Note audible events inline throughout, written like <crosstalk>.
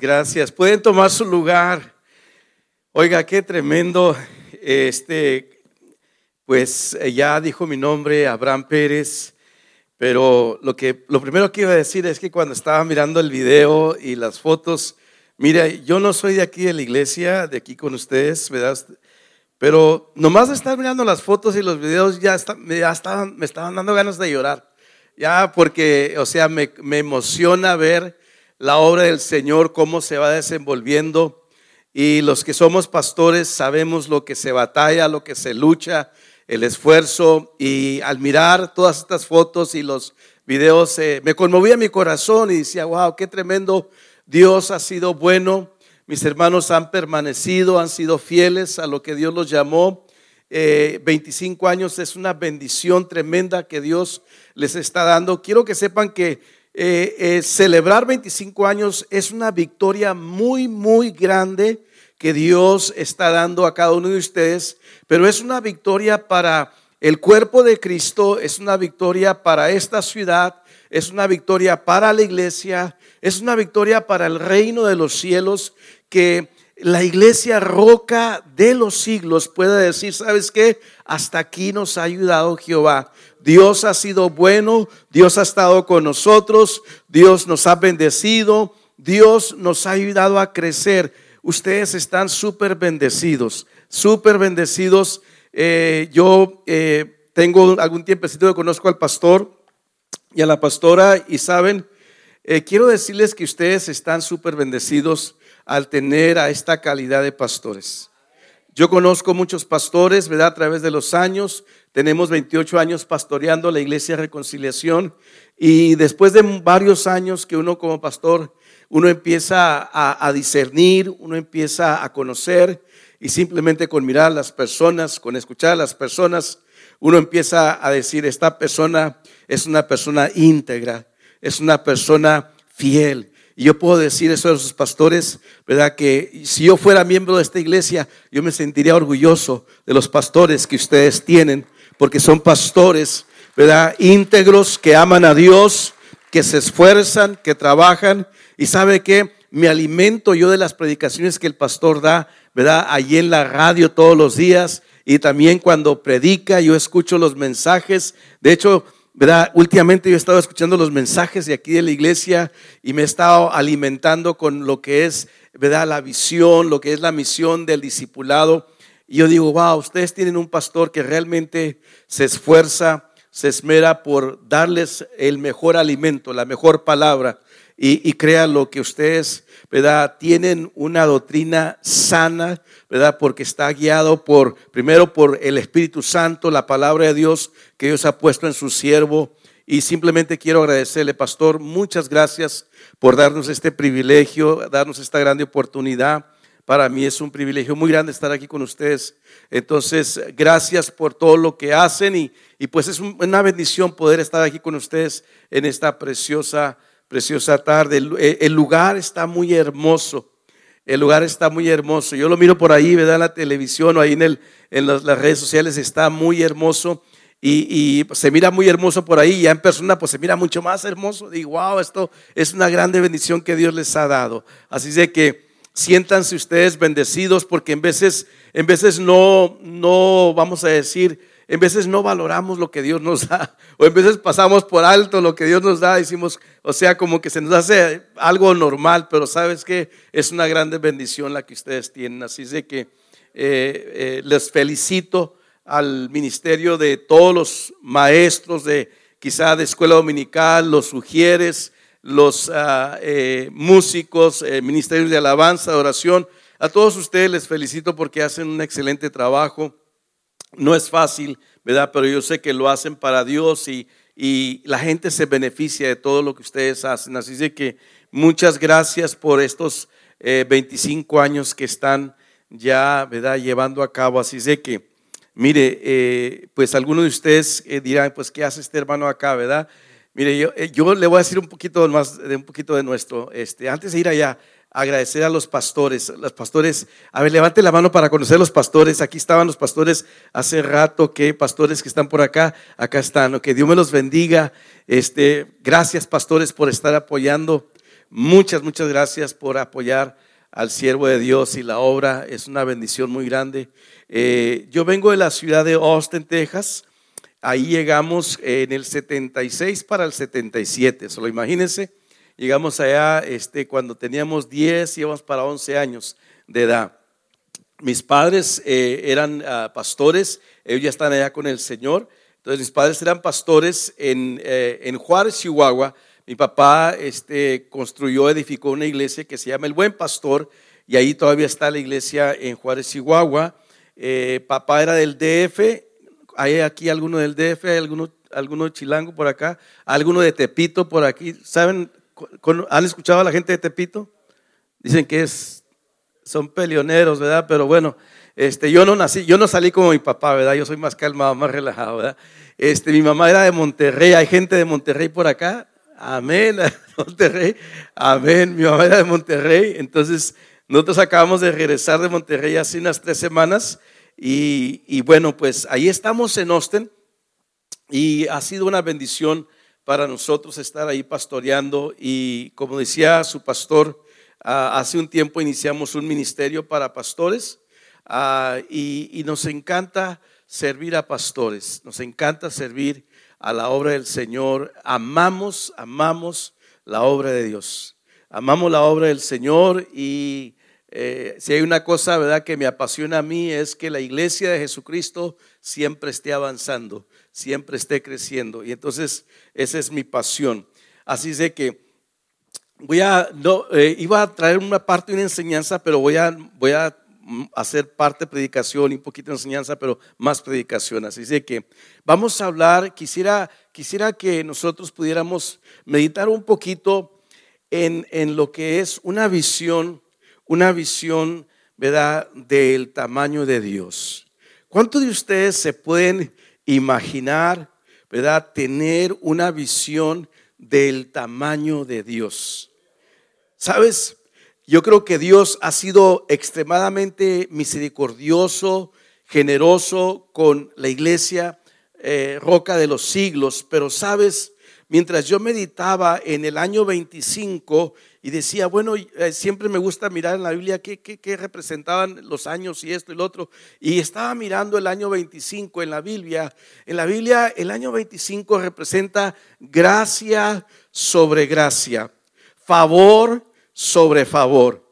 Gracias. Pueden tomar su lugar. Oiga, qué tremendo. Este, pues eh, ya dijo mi nombre, Abraham Pérez. Pero lo que, lo primero que iba a decir es que cuando estaba mirando el video y las fotos, mira, yo no soy de aquí de la iglesia, de aquí con ustedes, ¿verdad? Pero nomás de estar mirando las fotos y los videos ya, ya estaban, me estaban dando ganas de llorar. Ya porque, o sea, me, me emociona ver la obra del Señor, cómo se va desenvolviendo. Y los que somos pastores sabemos lo que se batalla, lo que se lucha, el esfuerzo. Y al mirar todas estas fotos y los videos, eh, me conmovía mi corazón y decía, wow, qué tremendo. Dios ha sido bueno. Mis hermanos han permanecido, han sido fieles a lo que Dios los llamó. 25 eh, años es una bendición tremenda que Dios les está dando. Quiero que sepan que eh, eh, celebrar 25 años es una victoria muy, muy grande que Dios está dando a cada uno de ustedes, pero es una victoria para el cuerpo de Cristo, es una victoria para esta ciudad, es una victoria para la iglesia, es una victoria para el reino de los cielos, que la iglesia roca de los siglos pueda decir, ¿sabes qué? Hasta aquí nos ha ayudado Jehová. Dios ha sido bueno, Dios ha estado con nosotros, Dios nos ha bendecido, Dios nos ha ayudado a crecer. Ustedes están súper bendecidos, súper bendecidos. Eh, yo eh, tengo algún tiempecito que conozco al pastor y a la pastora y saben, eh, quiero decirles que ustedes están súper bendecidos al tener a esta calidad de pastores. Yo conozco muchos pastores, ¿verdad? A través de los años. Tenemos 28 años pastoreando la iglesia de reconciliación y después de varios años que uno como pastor, uno empieza a, discernir, uno empieza a conocer y simplemente con mirar a las personas, con escuchar a las personas, uno empieza a decir, esta persona es una persona íntegra, es una persona fiel, y yo puedo decir eso a los pastores, ¿verdad? Que si yo fuera miembro de esta iglesia, yo me sentiría orgulloso de los pastores que ustedes tienen, porque son pastores, ¿verdad? Íntegros, que aman a Dios, que se esfuerzan, que trabajan. Y sabe que me alimento yo de las predicaciones que el pastor da, ¿verdad? Allí en la radio todos los días. Y también cuando predica, yo escucho los mensajes. De hecho, ¿verdad? Últimamente yo he estado escuchando los mensajes de aquí de la iglesia y me he estado alimentando con lo que es, ¿verdad? La visión, lo que es la misión del discipulado. Y yo digo, wow, ustedes tienen un pastor que realmente se esfuerza, se esmera por darles el mejor alimento, la mejor palabra. Y, y crean lo que ustedes, ¿verdad? Tienen una doctrina sana, ¿verdad? Porque está guiado por, primero por el Espíritu Santo, la palabra de Dios que Dios ha puesto en su siervo. Y simplemente quiero agradecerle, pastor, muchas gracias por darnos este privilegio, darnos esta grande oportunidad. Para mí es un privilegio muy grande estar aquí con ustedes. Entonces, gracias por todo lo que hacen y, y pues es una bendición poder estar aquí con ustedes en esta preciosa, preciosa tarde. El, lugar está muy hermoso. El lugar está muy hermoso. Yo lo miro por ahí, ¿verdad? En la televisión o ahí en, las, redes sociales está muy hermoso. Y, y, se mira muy hermoso por ahí, ya en persona pues se mira mucho más hermoso. Digo, wow, esto es una grande bendición que Dios les ha dado. Así de que siéntanse ustedes bendecidos porque en veces, en veces no, no vamos a decir, en veces no valoramos lo que Dios nos da, o en veces pasamos por alto lo que Dios nos da, decimos, o sea, como que se nos hace algo normal, pero sabes que es una grande bendición la que ustedes tienen. Así es de que eh, eh, les felicito al ministerio de todos los maestros de quizá de escuela dominical, los sugieres, los ah, eh, músicos, ministerios de alabanza, oración. A todos ustedes les felicito porque hacen un excelente trabajo no es fácil, ¿verdad? Pero yo sé que lo hacen para Dios y, la gente se beneficia de todo lo que ustedes hacen. Así de que muchas gracias por estos 25 eh, años que están ya, ¿verdad? Llevando a cabo. Así de que, mire, eh, pues algunos de ustedes eh, dirán, pues, ¿qué hace este hermano acá, verdad? Mire, yo, yo le voy a decir un poquito más, de un poquito de nuestro, este, antes de ir allá, agradecer a los pastores. Los pastores, a ver, levante la mano para conocer a los pastores. Aquí estaban los pastores hace rato, que pastores que están por acá, acá están. Que Dios me los bendiga. Este, gracias pastores por estar apoyando, muchas, muchas gracias por apoyar al siervo de Dios y la obra. Es una bendición muy grande. Eh, yo vengo de la ciudad de Austin, Texas. Ahí llegamos en el 76 para el 77, solo imagínense. Llegamos allá este, cuando teníamos 10, íbamos para 11 años de edad. Mis padres eh, eran ah, pastores, ellos ya están allá con el Señor. Entonces mis padres eran pastores en, eh, en Juárez, Chihuahua. Mi papá este, construyó, edificó una iglesia que se llama El Buen Pastor y ahí todavía está la iglesia en Juárez, Chihuahua. Eh, papá era del DF, hay aquí alguno del DF, hay alguno, alguno chilango por acá, alguno de Tepito por aquí. ¿Saben? ¿Han escuchado a la gente de Tepito? Dicen que es, son peleoneros, ¿verdad? Pero bueno, este, yo no nací, yo no salí como mi papá, ¿verdad? Yo soy más calmado, más relajado, ¿verdad? Este, mi mamá era de Monterrey, hay gente de Monterrey por acá. Amén, <laughs> Monterrey. Amén, mi mamá era de Monterrey. Entonces, nosotros acabamos de regresar de Monterrey hace unas tres semanas y, bueno, pues ahí estamos en Austin y ha sido una bendición para nosotros estar ahí pastoreando. Y como decía su pastor, ah, hace un tiempo iniciamos un ministerio para pastores ah, y, nos encanta servir a pastores, nos encanta servir a la obra del Señor, amamos, amamos la obra de Dios, amamos la obra del Señor y eh, si hay una cosa, ¿verdad?, que me apasiona a mí es que la iglesia de Jesucristo siempre esté avanzando, siempre esté creciendo. Y entonces esa es mi pasión. Así es de que voy a, no, eh, iba a traer una parte de una enseñanza, pero voy a, voy a hacer parte de predicación y un poquito de enseñanza, pero más predicación. Así es de que vamos a hablar, quisiera, quisiera que nosotros pudiéramos meditar un poquito en, en lo que es una visión una visión, ¿verdad?, del tamaño de Dios. ¿Cuántos de ustedes se pueden imaginar, ¿verdad?, tener una visión del tamaño de Dios? ¿Sabes? Yo creo que Dios ha sido extremadamente misericordioso, generoso con la iglesia, eh, roca de los siglos, pero sabes, mientras yo meditaba en el año 25 y decía, bueno, eh, siempre me gusta mirar en la Biblia qué, qué, representaban los años y esto y lo otro. Y estaba mirando el año 25 en la Biblia. En la Biblia el año 25 representa gracia sobre gracia, favor sobre favor.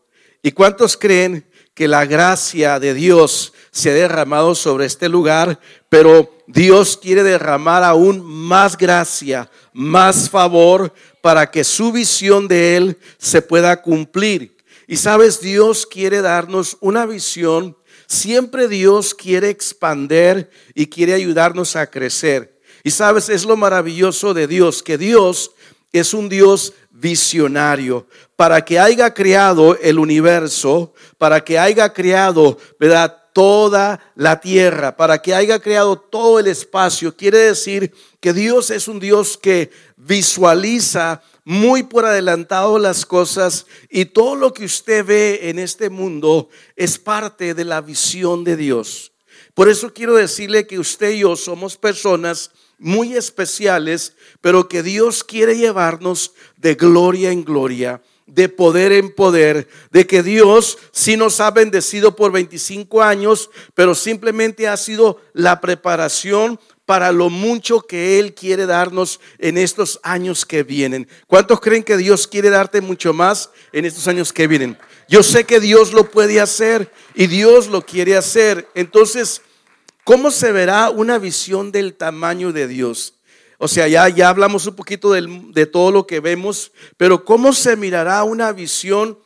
¿Y cuántos creen que la gracia de Dios se ha derramado sobre este lugar, pero Dios quiere derramar aún más gracia, más favor para que su visión de Él se pueda cumplir. Y sabes, Dios quiere darnos una visión, siempre Dios quiere expander y quiere ayudarnos a crecer. Y sabes, es lo maravilloso de Dios, que Dios es un Dios visionario, para que haya creado el universo, para que haya creado, ¿verdad? toda la tierra, para que haya creado todo el espacio. Quiere decir que Dios es un Dios que visualiza muy por adelantado las cosas y todo lo que usted ve en este mundo es parte de la visión de Dios. Por eso quiero decirle que usted y yo somos personas muy especiales, pero que Dios quiere llevarnos de gloria en gloria de poder en poder, de que Dios sí nos ha bendecido por 25 años, pero simplemente ha sido la preparación para lo mucho que Él quiere darnos en estos años que vienen. ¿Cuántos creen que Dios quiere darte mucho más en estos años que vienen? Yo sé que Dios lo puede hacer y Dios lo quiere hacer. Entonces, ¿cómo se verá una visión del tamaño de Dios? O sea, ya, ya hablamos un poquito de todo lo que vemos, pero ¿cómo se mirará una visión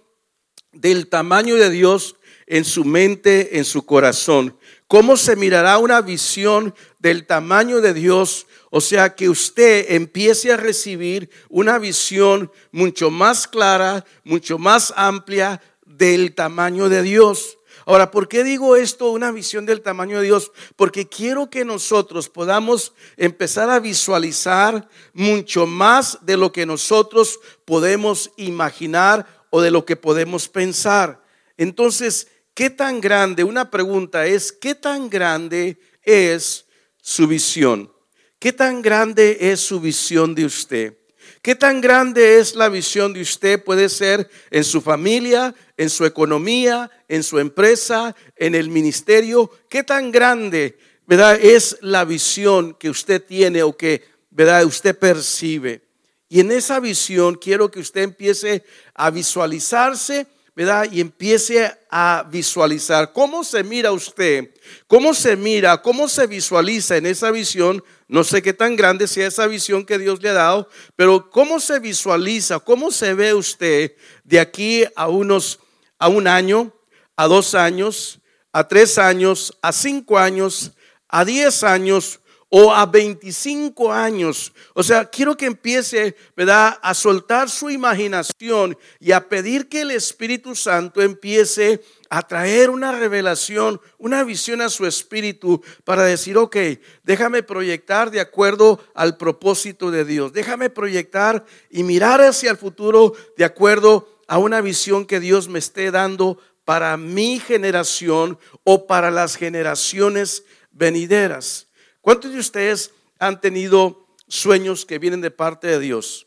del tamaño de Dios en su mente, en su corazón? ¿Cómo se mirará una visión del tamaño de Dios? O sea, que usted empiece a recibir una visión mucho más clara, mucho más amplia del tamaño de Dios. Ahora, ¿por qué digo esto, una visión del tamaño de Dios? Porque quiero que nosotros podamos empezar a visualizar mucho más de lo que nosotros podemos imaginar o de lo que podemos pensar. Entonces, ¿qué tan grande? Una pregunta es, ¿qué tan grande es su visión? ¿Qué tan grande es su visión de usted? ¿Qué tan grande es la visión de usted? Puede ser en su familia, en su economía, en su empresa, en el ministerio. ¿Qué tan grande, verdad, es la visión que usted tiene o que, verdad, usted percibe? Y en esa visión quiero que usted empiece a visualizarse ¿verdad? Y empiece a visualizar cómo se mira usted, cómo se mira, cómo se visualiza en esa visión. No sé qué tan grande sea esa visión que Dios le ha dado, pero cómo se visualiza, cómo se ve usted de aquí a unos, a un año, a dos años, a tres años, a cinco años, a diez años o a 25 años. O sea, quiero que empiece, ¿verdad?, a soltar su imaginación y a pedir que el Espíritu Santo empiece a traer una revelación, una visión a su espíritu para decir, ok, déjame proyectar de acuerdo al propósito de Dios. Déjame proyectar y mirar hacia el futuro de acuerdo a una visión que Dios me esté dando para mi generación o para las generaciones venideras. ¿Cuántos de ustedes han tenido sueños que vienen de parte de Dios?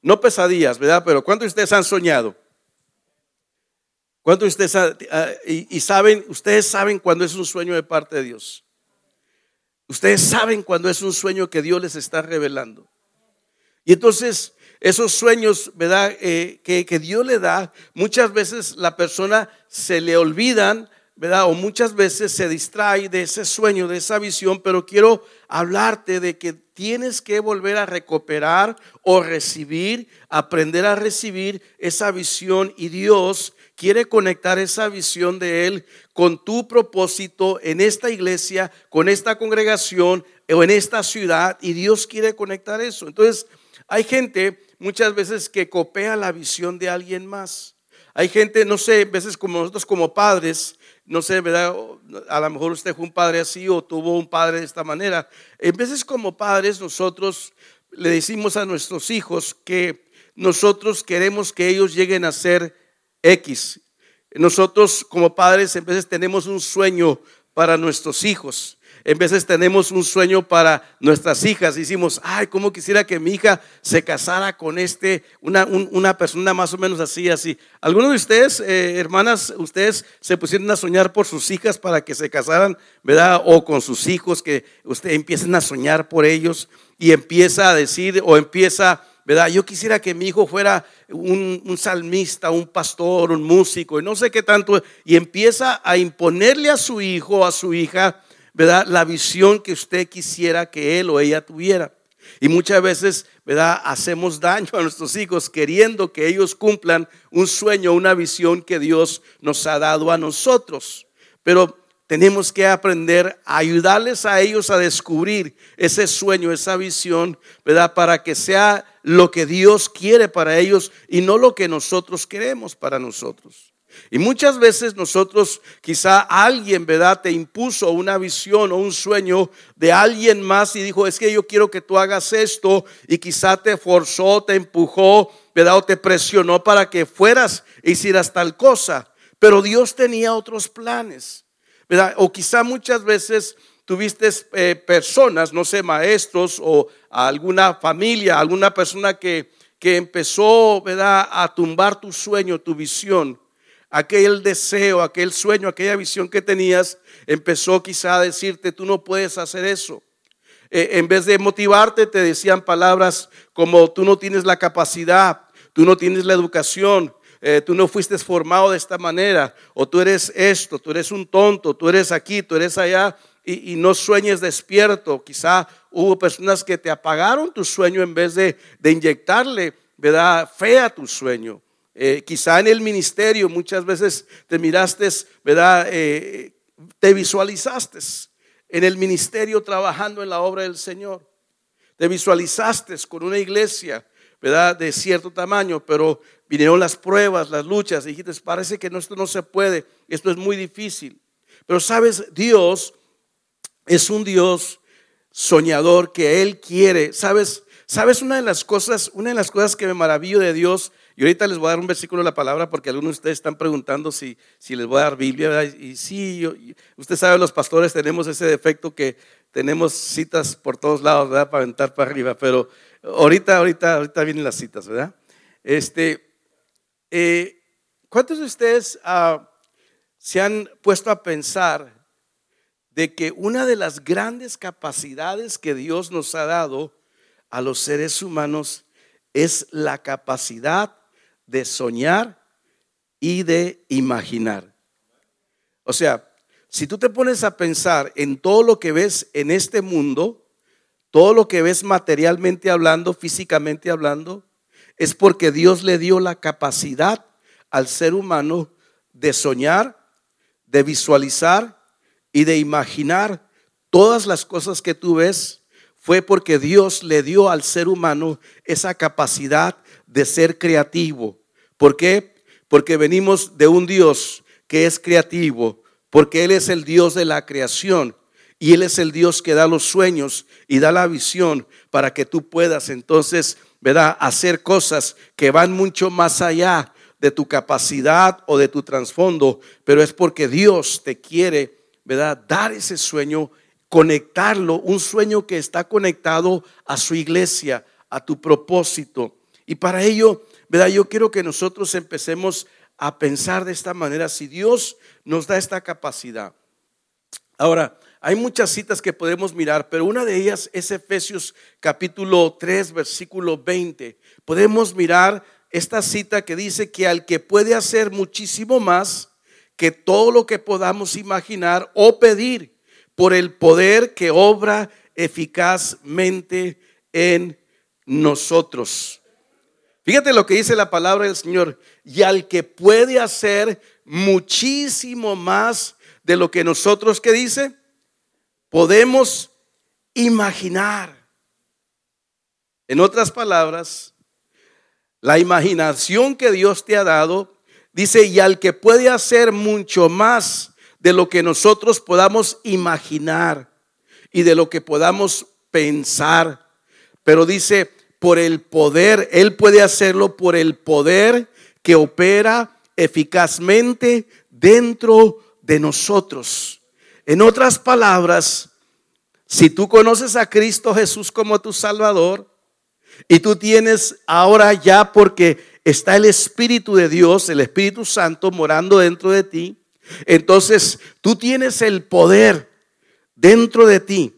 No pesadillas, ¿verdad? Pero ¿cuántos de ustedes han soñado? ¿Cuántos de ustedes ah, y, saben, ustedes saben cuando es un sueño de parte de Dios? Ustedes saben cuando es un sueño que Dios les está revelando. Y entonces esos sueños, ¿verdad? Eh, que, que Dios le da, muchas veces la persona se le olvidan ¿verdad? O muchas veces se distrae de ese sueño, de esa visión, pero quiero hablarte de que tienes que volver a recuperar o recibir, aprender a recibir esa visión y Dios quiere conectar esa visión de Él con tu propósito en esta iglesia, con esta congregación o en esta ciudad y Dios quiere conectar eso. Entonces, hay gente muchas veces que copia la visión de alguien más. Hay gente, no sé, veces como nosotros como padres, no sé, ¿verdad? A lo mejor usted fue un padre así o tuvo un padre de esta manera. En veces como padres nosotros le decimos a nuestros hijos que nosotros queremos que ellos lleguen a ser X. Nosotros como padres en veces tenemos un sueño para nuestros hijos. En veces tenemos un sueño para nuestras hijas. Decimos, ay, cómo quisiera que mi hija se casara con este, una, una persona más o menos así, así. Algunos de ustedes, eh, hermanas, ustedes se pusieron a soñar por sus hijas para que se casaran, ¿verdad? O con sus hijos, que ustedes empiecen a soñar por ellos y empieza a decir o empieza, ¿verdad? Yo quisiera que mi hijo fuera un, un, salmista, un pastor, un músico, y no sé qué tanto, y empieza a imponerle a su hijo, a su hija, ¿verdad? La visión que usted quisiera que él o ella tuviera. Y muchas veces, ¿verdad? Hacemos daño a nuestros hijos queriendo que ellos cumplan un sueño, una visión que Dios nos ha dado a nosotros. Pero tenemos que aprender a ayudarles a ellos a descubrir ese sueño, esa visión, ¿verdad? Para que sea lo que Dios quiere para ellos y no lo que nosotros queremos para nosotros. Y muchas veces nosotros, quizá alguien, ¿verdad? Te impuso una visión o un sueño de alguien más y dijo, es que yo quiero que tú hagas esto y quizá te forzó, te empujó, ¿verdad? O te presionó para que fueras e hicieras tal cosa. Pero Dios tenía otros planes, ¿verdad? O quizá muchas veces tuviste eh, personas, no sé, maestros o alguna familia, alguna persona que, que empezó, ¿verdad? A tumbar tu sueño, tu visión aquel deseo, aquel sueño, aquella visión que tenías, empezó quizá a decirte, tú no puedes hacer eso. Eh, en vez de motivarte, te decían palabras como tú no tienes la capacidad, tú no tienes la educación, eh, tú no fuiste formado de esta manera, o tú eres esto, tú eres un tonto, tú eres aquí, tú eres allá, y, no sueñes despierto. Quizá hubo personas que te apagaron tu sueño en vez de, de inyectarle, ¿verdad? Fe a tu sueño. Eh, quizá en el ministerio muchas veces te miraste, ¿verdad? Eh, te visualizaste en el ministerio trabajando en la obra del Señor. Te visualizaste con una iglesia, ¿verdad? De cierto tamaño, pero vinieron las pruebas, las luchas, y dijiste, parece que esto no se puede, esto es muy difícil. Pero sabes, Dios es un Dios soñador que Él quiere. Sabes, sabes una de las cosas, una de las cosas que me maravillo de Dios y ahorita les voy a dar un versículo de la palabra porque algunos de ustedes están preguntando si, si les voy a dar Biblia. Y sí, usted sabe, los pastores tenemos ese defecto que tenemos citas por todos lados, ¿verdad? Para aventar para arriba. Pero ahorita, ahorita, ahorita vienen las citas, ¿verdad? Este, eh, ¿cuántos de ustedes ah, se han puesto a pensar de que una de las grandes capacidades que Dios nos ha dado a los seres humanos es la capacidad de soñar y de imaginar? O sea, si tú te pones a pensar en todo lo que ves en este mundo, todo lo que ves materialmente hablando, físicamente hablando, es porque Dios le dio la capacidad al ser humano de soñar, de visualizar y de imaginar todas las cosas que tú ves. Fue porque Dios le dio al ser humano esa capacidad de ser creativo. ¿Por qué? Porque venimos de un Dios que es creativo, porque Él es el Dios de la creación y Él es el Dios que da los sueños y da la visión para que tú puedas entonces, ¿verdad?, hacer cosas que van mucho más allá de tu capacidad o de tu trasfondo, pero es porque Dios te quiere, ¿verdad?, dar ese sueño, conectarlo, un sueño que está conectado a su iglesia, a tu propósito. Y para ello, ¿verdad? Yo quiero que nosotros empecemos a pensar de esta manera, si Dios nos da esta capacidad. Ahora, hay muchas citas que podemos mirar, pero una de ellas es Efesios capítulo 3, versículo 20. Podemos mirar esta cita que dice que al que puede hacer muchísimo más que todo lo que podamos imaginar o pedir por el poder que obra eficazmente en nosotros. Fíjate lo que dice la palabra del Señor. Y al que puede hacer muchísimo más de lo que nosotros, que dice? Podemos imaginar. En otras palabras, la imaginación que Dios te ha dado, dice, y al que puede hacer mucho más de lo que nosotros podamos imaginar y de lo que podamos pensar. Pero dice, por el poder, Él puede hacerlo por el poder que opera eficazmente dentro de nosotros. En otras palabras, si tú conoces a Cristo Jesús como tu Salvador y tú tienes ahora ya porque está el Espíritu de Dios, el Espíritu Santo morando dentro de ti, entonces tú tienes el poder dentro de ti.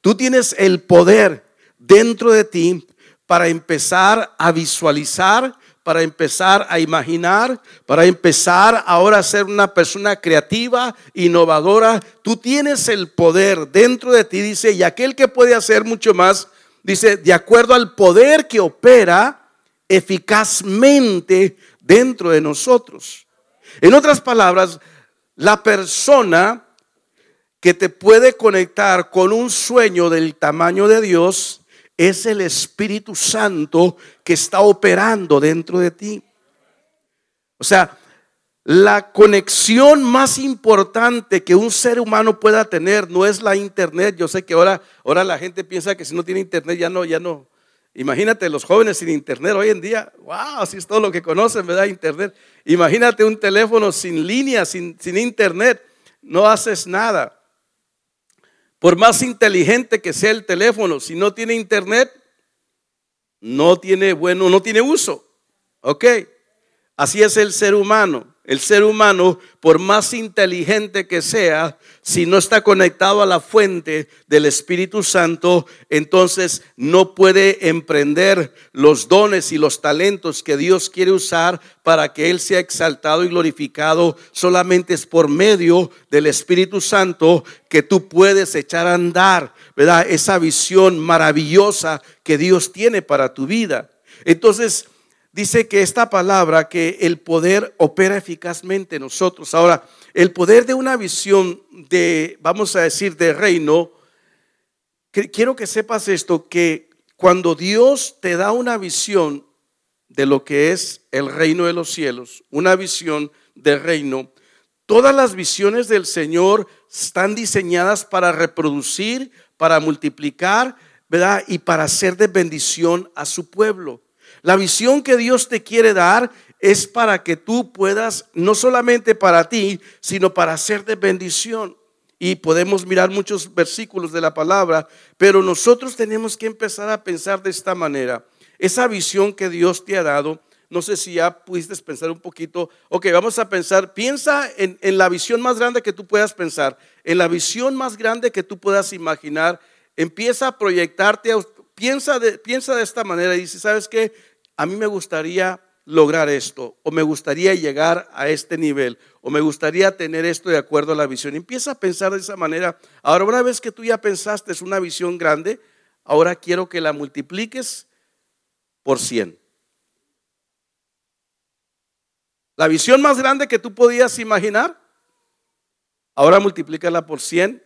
Tú tienes el poder dentro de ti para empezar a visualizar para empezar a imaginar, para empezar ahora a ser una persona creativa, innovadora. Tú tienes el poder dentro de ti, dice, y aquel que puede hacer mucho más, dice, de acuerdo al poder que opera eficazmente dentro de nosotros. En otras palabras, la persona que te puede conectar con un sueño del tamaño de Dios es el Espíritu Santo que está operando dentro de ti. O sea, la conexión más importante que un ser humano pueda tener no es la internet. Yo sé que ahora, ahora la gente piensa que si no tiene internet ya no, ya no. Imagínate los jóvenes sin internet hoy en día. Wow, así es todo lo que conocen, ¿verdad? Internet. Imagínate un teléfono sin línea, sin, sin internet. No haces nada. Por más inteligente que sea el teléfono, si no tiene internet, no tiene bueno, no tiene uso. ¿Ok? Así es el ser humano. El ser humano, por más inteligente que sea, si no está conectado a la fuente del Espíritu Santo, entonces no puede emprender los dones y los talentos que Dios quiere usar para que Él sea exaltado y glorificado. Solamente es por medio del Espíritu Santo que tú puedes echar a andar, ¿verdad? Esa visión maravillosa que Dios tiene para tu vida. Entonces, dice que esta palabra, que el poder opera eficazmente en nosotros. Ahora, el poder de una visión de, vamos a decir, de reino, quiero que sepas esto, que cuando Dios te da una visión de lo que es el reino de los cielos, una visión de reino, todas las visiones del Señor están diseñadas para reproducir, para multiplicar, ¿verdad? Y para ser de bendición a su pueblo. La visión que Dios te quiere dar es para que tú puedas, no solamente para ti, sino para de bendición. y podemos mirar muchos versículos de la palabra, pero nosotros tenemos que empezar a pensar de esta manera. Esa visión que Dios te ha dado, no sé si ya pudiste pensar un poquito, ok, vamos a pensar, piensa en, la visión más grande que tú puedas pensar, en la visión más grande que tú puedas imaginar, empieza a proyectarte, piensa de, piensa de esta manera y dice, ¿sabes qué? A mí me gustaría lograr esto, o me gustaría llegar a este nivel, o me gustaría tener esto de acuerdo a la visión. Empieza a pensar de esa manera. Ahora, una vez que tú ya pensaste es una visión grande, ahora quiero que la multipliques por 100. La visión más grande que tú podías imaginar, ahora multiplícala por 100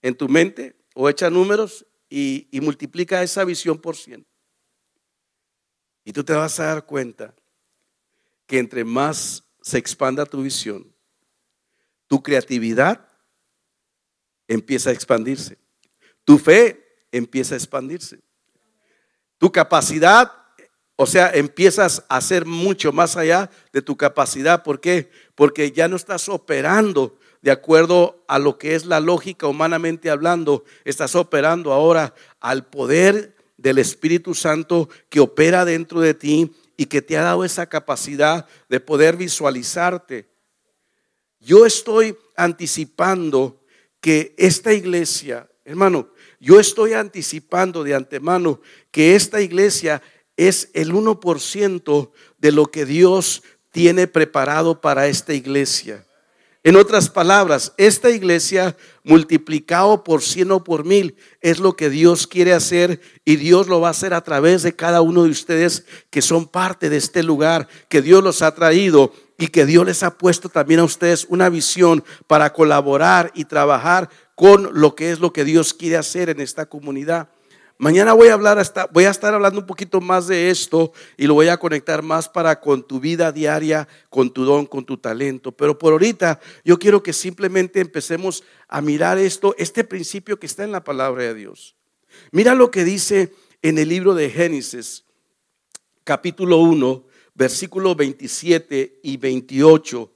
en tu mente o echa números y, multiplica esa visión por 100. Y tú te vas a dar cuenta que entre más se expanda tu visión, tu creatividad empieza a expandirse, tu fe empieza a expandirse, tu capacidad, o sea, empiezas a ser mucho más allá de tu capacidad. Porque ya no estás operando de acuerdo a lo que es la lógica humanamente hablando, estás operando ahora al poder del Espíritu Santo que opera dentro de ti y que te ha dado esa capacidad de poder visualizarte. Yo estoy anticipando que esta iglesia, hermano, yo estoy anticipando de antemano que esta iglesia es el 1% de lo que Dios tiene preparado para esta iglesia. En otras palabras, esta iglesia multiplicado por cien o por mil es lo que Dios quiere hacer y Dios lo va a hacer a través de cada uno de ustedes que son parte de este lugar, que Dios los ha traído y que Dios les ha puesto también a ustedes una visión para colaborar y trabajar con lo que es lo que Dios quiere hacer en esta comunidad. Mañana voy a hablar hasta, voy a estar hablando un poquito más de esto y lo voy a conectar más para con tu vida diaria, con tu don, con tu talento. Pero por ahorita yo quiero que simplemente empecemos a mirar esto, este principio que está en la palabra de Dios. Mira lo que dice en el libro de Génesis, capítulo 1, versículo 27 y 28.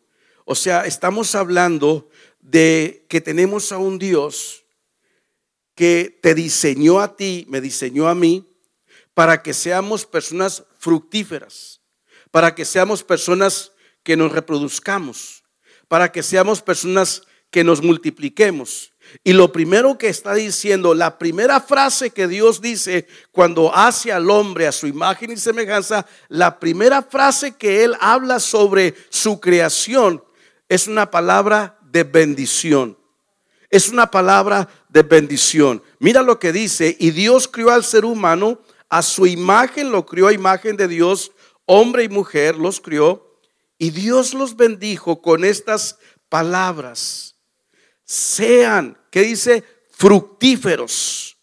O sea, estamos hablando de que tenemos a un Dios que te diseñó a ti, me diseñó a mí, para que seamos personas fructíferas, para que seamos personas que nos reproduzcamos, para que seamos personas que nos multipliquemos. Y lo primero que está diciendo, la primera frase que Dios dice cuando hace al hombre a su imagen y semejanza, la primera frase que Él habla sobre su creación es una palabra de bendición. Es una palabra de bendición. Mira lo que dice, y Dios crió al ser humano, a su imagen lo crió a imagen de Dios, hombre y mujer los crió, y Dios los bendijo con estas palabras. Sean, ¿qué dice? Fructíferos,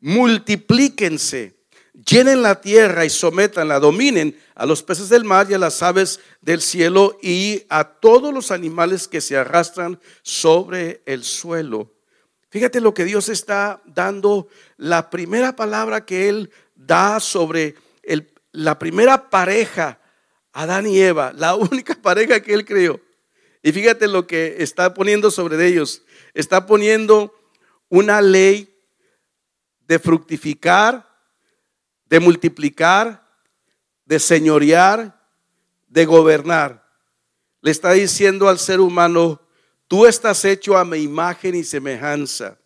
multiplíquense llenen la tierra y sometanla, dominen a los peces del mar y a las aves del cielo y a todos los animales que se arrastran sobre el suelo. Fíjate lo que Dios está dando, la primera palabra que Él da sobre el, la primera pareja, Adán y Eva, la <laughs> única pareja que Él creó. Y fíjate lo que está poniendo sobre ellos. Está poniendo una ley de fructificar, de multiplicar, de señorear, de gobernar. Le está diciendo al ser humano, tú estás hecho a mi imagen y semejanza.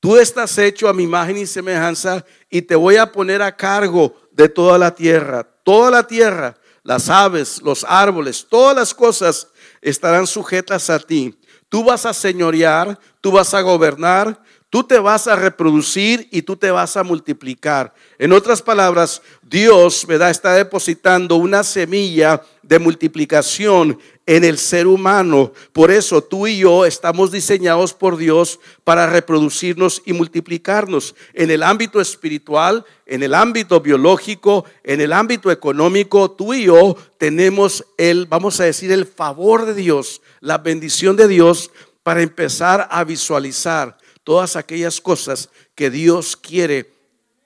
Tú estás hecho a mi imagen y semejanza y te voy a poner a cargo de toda la tierra. Toda la tierra, las aves, los árboles, todas las cosas estarán sujetas a ti. Tú vas a señorear, tú vas a gobernar, Tú te vas a reproducir y tú te vas a multiplicar. En otras palabras, Dios ¿verdad? está depositando una semilla de multiplicación en el ser humano. Por eso tú y yo estamos diseñados por Dios para reproducirnos y multiplicarnos en el ámbito espiritual, en el ámbito biológico, en el ámbito económico. Tú y yo tenemos el, vamos a decir, el favor de Dios, la bendición de Dios para empezar a visualizar todas aquellas cosas que Dios quiere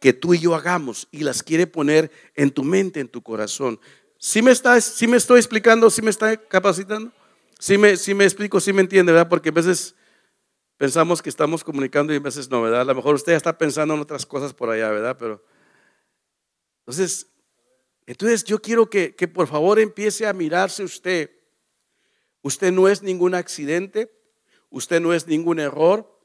que tú y yo hagamos y las quiere poner en tu mente, en tu corazón. ¿Sí me, está, sí me estoy explicando? ¿Sí me está capacitando? ¿Sí me, sí me explico? ¿Sí me entiende? ¿verdad? Porque a veces pensamos que estamos comunicando y a veces no, ¿verdad? A lo mejor usted ya está pensando en otras cosas por allá, ¿verdad? Pero entonces, entonces yo quiero que, que por favor empiece a mirarse usted. Usted no es ningún accidente, usted no es ningún error,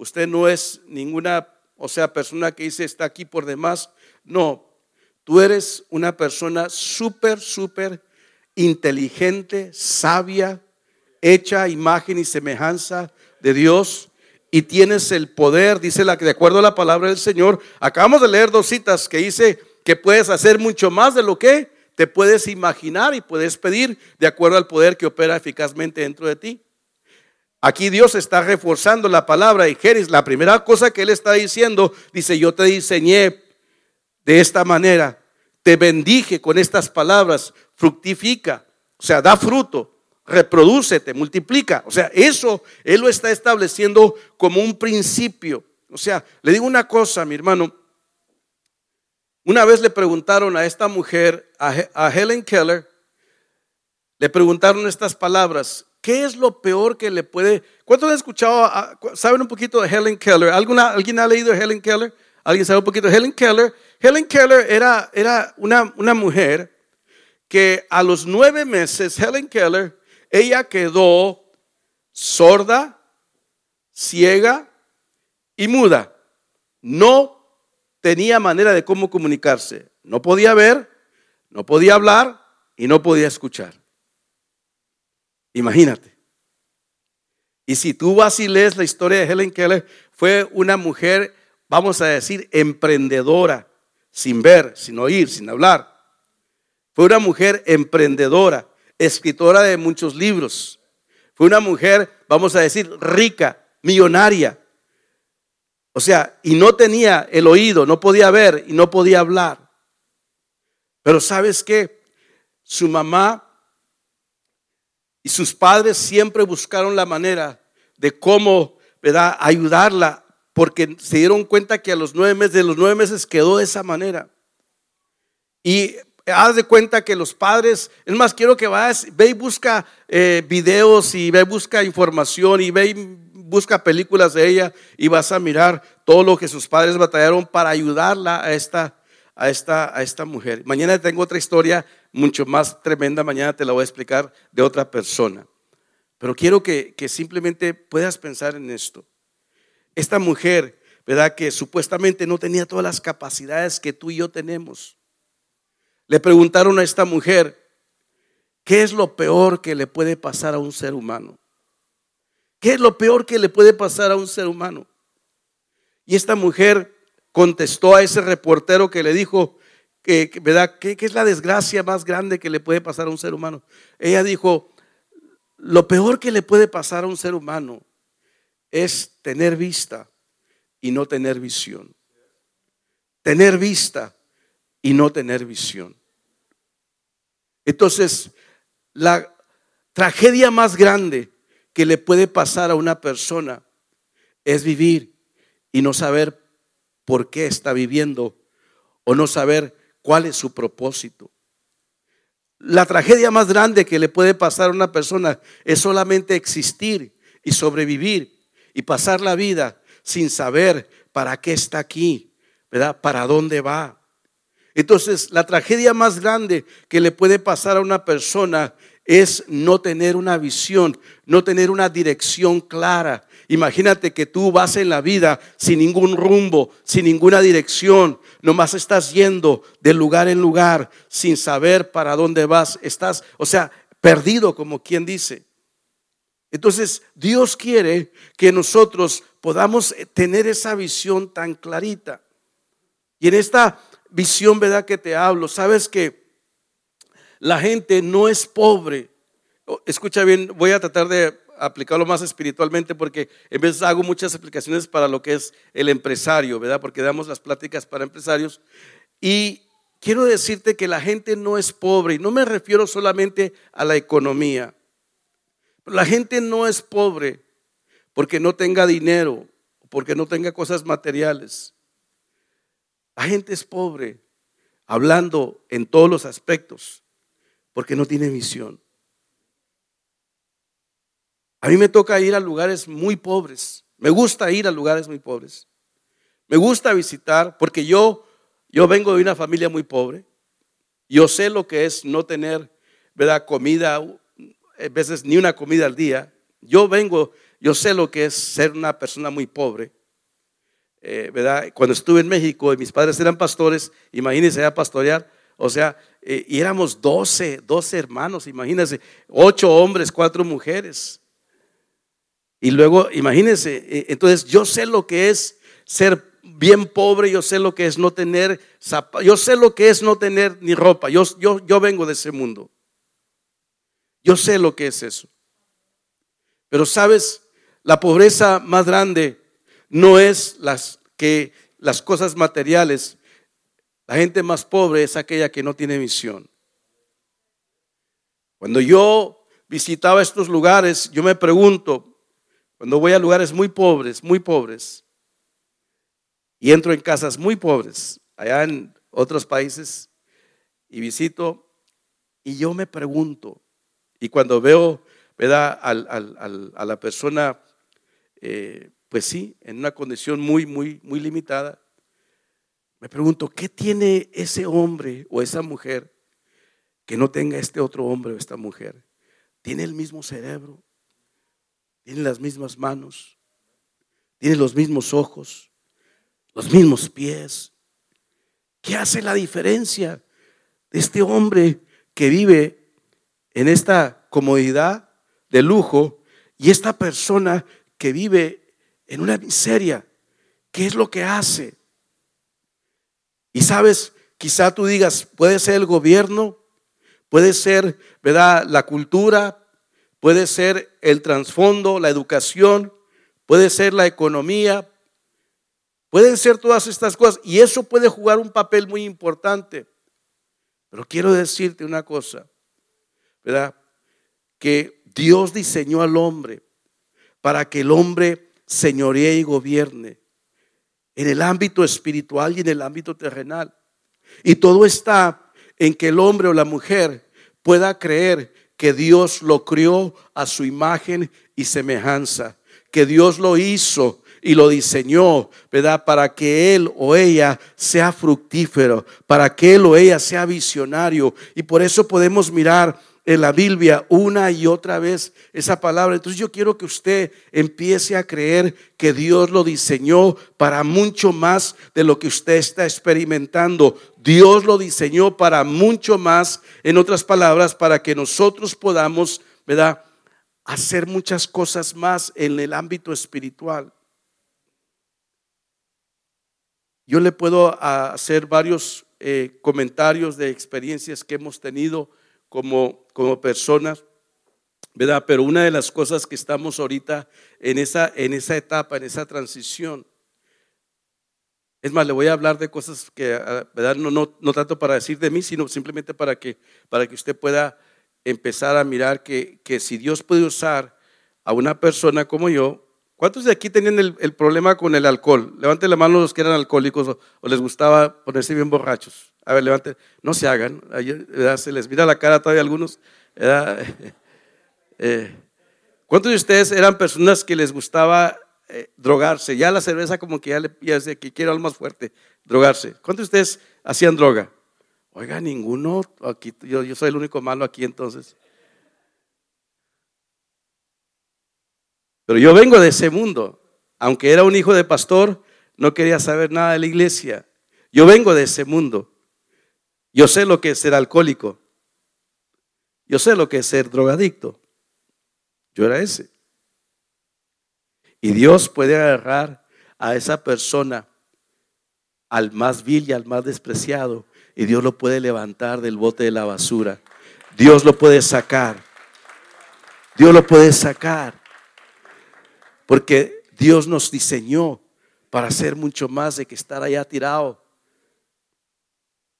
usted no es ninguna, o sea, persona que dice está aquí por demás. No, tú eres una persona súper, súper inteligente, sabia, hecha imagen y semejanza de Dios y tienes el poder, dice la que de acuerdo a la palabra del Señor, acabamos de leer dos citas que dice que puedes hacer mucho más de lo que te puedes imaginar y puedes pedir de acuerdo al poder que opera eficazmente dentro de ti. Aquí Dios está reforzando la palabra y Geris, la primera cosa que él está diciendo, dice, yo te diseñé de esta manera, te bendije con estas palabras, fructifica, o sea, da fruto, te multiplica. O sea, eso Él lo está estableciendo como un principio. O sea, le digo una cosa, mi hermano. Una vez le preguntaron a esta mujer, a, Helen Keller, le preguntaron estas palabras. ¿Qué es lo peor que le puede... ¿Cuántos han escuchado, saben un poquito de Helen Keller? ¿Alguna, ¿Alguien ha leído Helen Keller? ¿Alguien sabe un poquito de Helen Keller? Helen Keller era, era una, una mujer que a los nueve meses, Helen Keller ella quedó sorda, ciega y muda. No tenía manera de cómo comunicarse. No podía ver, no podía hablar y no podía escuchar. Imagínate. Y si tú vas y lees la historia de Helen Keller, fue una mujer, vamos a decir, emprendedora, sin ver, sin oír, sin hablar. Fue una mujer emprendedora escritora de muchos libros. Fue una mujer, vamos a decir, rica, millonaria. O sea, y no tenía el oído, no podía ver y no podía hablar. Pero sabes qué? Su mamá y sus padres siempre buscaron la manera de cómo, ¿verdad?, ayudarla, porque se dieron cuenta que a los nueve meses, de los nueve meses quedó de esa manera. Y haz de cuenta que los padres, es más, quiero que vayas, ve y busca eh, videos y ve y busca información y ve y busca películas de ella y vas a mirar todo lo que sus padres batallaron para ayudarla a esta, a esta, a esta mujer. Mañana tengo otra historia mucho más tremenda, mañana te la voy a explicar de otra persona. Pero quiero que, que simplemente puedas pensar en esto. Esta mujer, ¿verdad? Que supuestamente no tenía todas las capacidades que tú y yo tenemos le preguntaron a esta mujer, ¿qué es lo peor que le puede pasar a un ser humano? ¿Qué es lo peor que le puede pasar a un ser humano? Y esta mujer contestó a ese reportero que le dijo, que, ¿verdad? ¿Qué, ¿Qué es la desgracia más grande que le puede pasar a un ser humano? Ella dijo, lo peor que le puede pasar a un ser humano es tener vista y no tener visión. Tener vista y no tener visión. Entonces, la tragedia más grande que le puede pasar a una persona es vivir y no saber por qué está viviendo o no saber cuál es su propósito. La tragedia más grande que le puede pasar a una persona es solamente existir y sobrevivir y pasar la vida sin saber para qué está aquí, ¿verdad? ¿Para dónde va? Entonces, la tragedia más grande que le puede pasar a una persona es no tener una visión, no tener una dirección clara. Imagínate que tú vas en la vida sin ningún rumbo, sin ninguna dirección, nomás estás yendo de lugar en lugar sin saber para dónde vas, estás, o sea, perdido como quien dice. Entonces, Dios quiere que nosotros podamos tener esa visión tan clarita. Y en esta visión, ¿verdad? Que te hablo. Sabes que la gente no es pobre. Oh, escucha bien, voy a tratar de aplicarlo más espiritualmente porque en vez hago muchas aplicaciones para lo que es el empresario, ¿verdad? Porque damos las pláticas para empresarios. Y quiero decirte que la gente no es pobre y no me refiero solamente a la economía. La gente no es pobre porque no tenga dinero, porque no tenga cosas materiales. La gente es pobre, hablando en todos los aspectos, porque no tiene visión. A mí me toca ir a lugares muy pobres, Me gusta ir a lugares muy pobres. Me gusta visitar porque yo, yo vengo de una familia muy pobre. Yo sé lo que es no tener, ¿verdad? Comida, a veces ni una comida al día. Yo vengo, yo sé lo que es ser una persona muy pobre. Eh. Cuando estuve en México y mis padres eran pastores, imagínense a pastorear, o sea, eh, y éramos 12, 12 hermanos, imagínense, 8 hombres, 4 mujeres. Y luego, imagínense, eh, entonces yo sé lo que es ser bien pobre, yo sé lo que es no tener zapatos, yo sé lo que es no tener ni ropa, yo, yo, yo vengo de ese mundo. Yo sé lo que es eso. Pero sabes, la pobreza más grande no es las que las cosas materiales. La gente más pobre es aquella que no tiene misión. Cuando yo visitaba estos lugares, yo me pregunto, cuando voy a lugares muy pobres, muy pobres, y entro en casas muy pobres, allá en otros países, y visito, y yo me pregunto, y cuando veo, ¿verdad? a la persona, eh, pues sí, en una condición muy, muy, muy limitada, me pregunto, ¿qué tiene ese hombre o esa mujer que no tenga este otro hombre o esta mujer? ¿Tiene el mismo cerebro? ¿Tiene las mismas manos? ¿Tiene los mismos ojos? los mismos pies. ¿Qué hace la diferencia de este hombre que vive en esta comodidad de lujo y esta persona que vive en una miseria? ¿Qué es lo que hace? Y sabes, quizá tú digas, puede ser el gobierno, puede ser, ¿verdad? La cultura, puede ser el trasfondo, la educación, puede ser la economía, Pueden ser todas estas cosas y eso puede jugar un papel muy importante. Pero quiero decirte una cosa, ¿verdad? Que Dios diseñó al hombre para que el hombre señoree y gobierne en el ámbito espiritual y en el ámbito terrenal. Y todo está en que el hombre o la mujer pueda creer que Dios lo crió a su imagen y semejanza, que Dios lo hizo y lo diseñó, ¿verdad? Para que él o ella sea fructífero, para que él o ella sea visionario. Y por eso podemos mirar en la Biblia una y otra vez esa palabra. Entonces yo quiero que usted empiece a creer que Dios lo diseñó para mucho más de lo que usted está experimentando. Dios lo diseñó para mucho más, en otras palabras, para que nosotros podamos, ¿verdad? Hacer muchas cosas más en el ámbito espiritual. Yo le puedo hacer varios eh, comentarios de experiencias que hemos tenido como, como personas, ¿verdad? Pero una de las cosas que estamos ahorita en esa, en esa etapa, en esa transición, es más, le voy a hablar de cosas que, ah, ¿verdad? No, no, no tanto para decir de mí, sino simplemente para que, para que usted pueda empezar a mirar que, que si Dios puede usar a una persona como yo, ¿Cuántos de aquí tenían el, problema con el alcohol? Levanten la mano los que eran alcohólicos o, les gustaba ponerse bien borrachos. A ver, levanten. No se hagan. se les mira la cara todavía a algunos. <laughs> Eh, ¿Cuántos de ustedes eran personas que les gustaba eh, drogarse? Ya la cerveza como que ya le ya que quiero algo más fuerte, drogarse. ¿Cuántos de ustedes hacían droga? Oiga, ninguno. Aquí, yo soy el único malo aquí entonces. Pero yo vengo de ese mundo. Aunque era un hijo de pastor, no quería saber nada de la iglesia. Yo vengo de ese mundo. Yo sé lo que es ser alcohólico. Yo sé lo que es ser drogadicto. Yo era ese. Y Dios puede agarrar a esa persona, al más vil y al más despreciado, y Dios lo puede levantar del bote de la basura. Dios lo puede sacar. Dios lo puede sacar. Porque Dios nos diseñó para hacer mucho más de que estar allá tirado.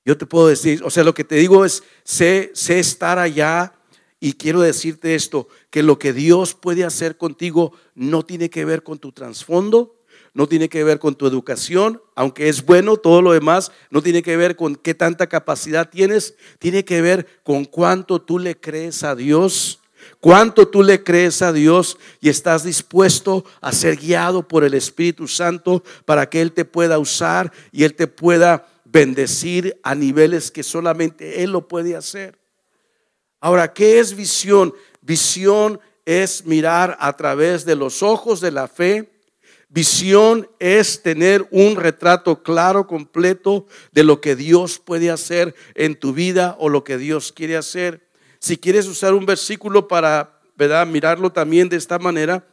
Yo te puedo decir, o sea, lo que te digo es, sé, sé estar allá y quiero decirte esto, que lo que Dios puede hacer contigo no tiene que ver con tu trasfondo, no tiene que ver con tu educación, aunque es bueno todo lo demás, no tiene que ver con qué tanta capacidad tienes, tiene que ver con cuánto tú le crees a Dios ¿Cuánto tú le crees a Dios y estás dispuesto a ser guiado por el Espíritu Santo para que Él te pueda usar y Él te pueda bendecir a niveles que solamente Él lo puede hacer? Ahora, ¿qué es visión? Visión es mirar a través de los ojos de la fe. Visión es tener un retrato claro, completo de lo que Dios puede hacer en tu vida o lo que Dios quiere hacer. Si quieres usar un versículo para ¿verdad? mirarlo también de esta manera,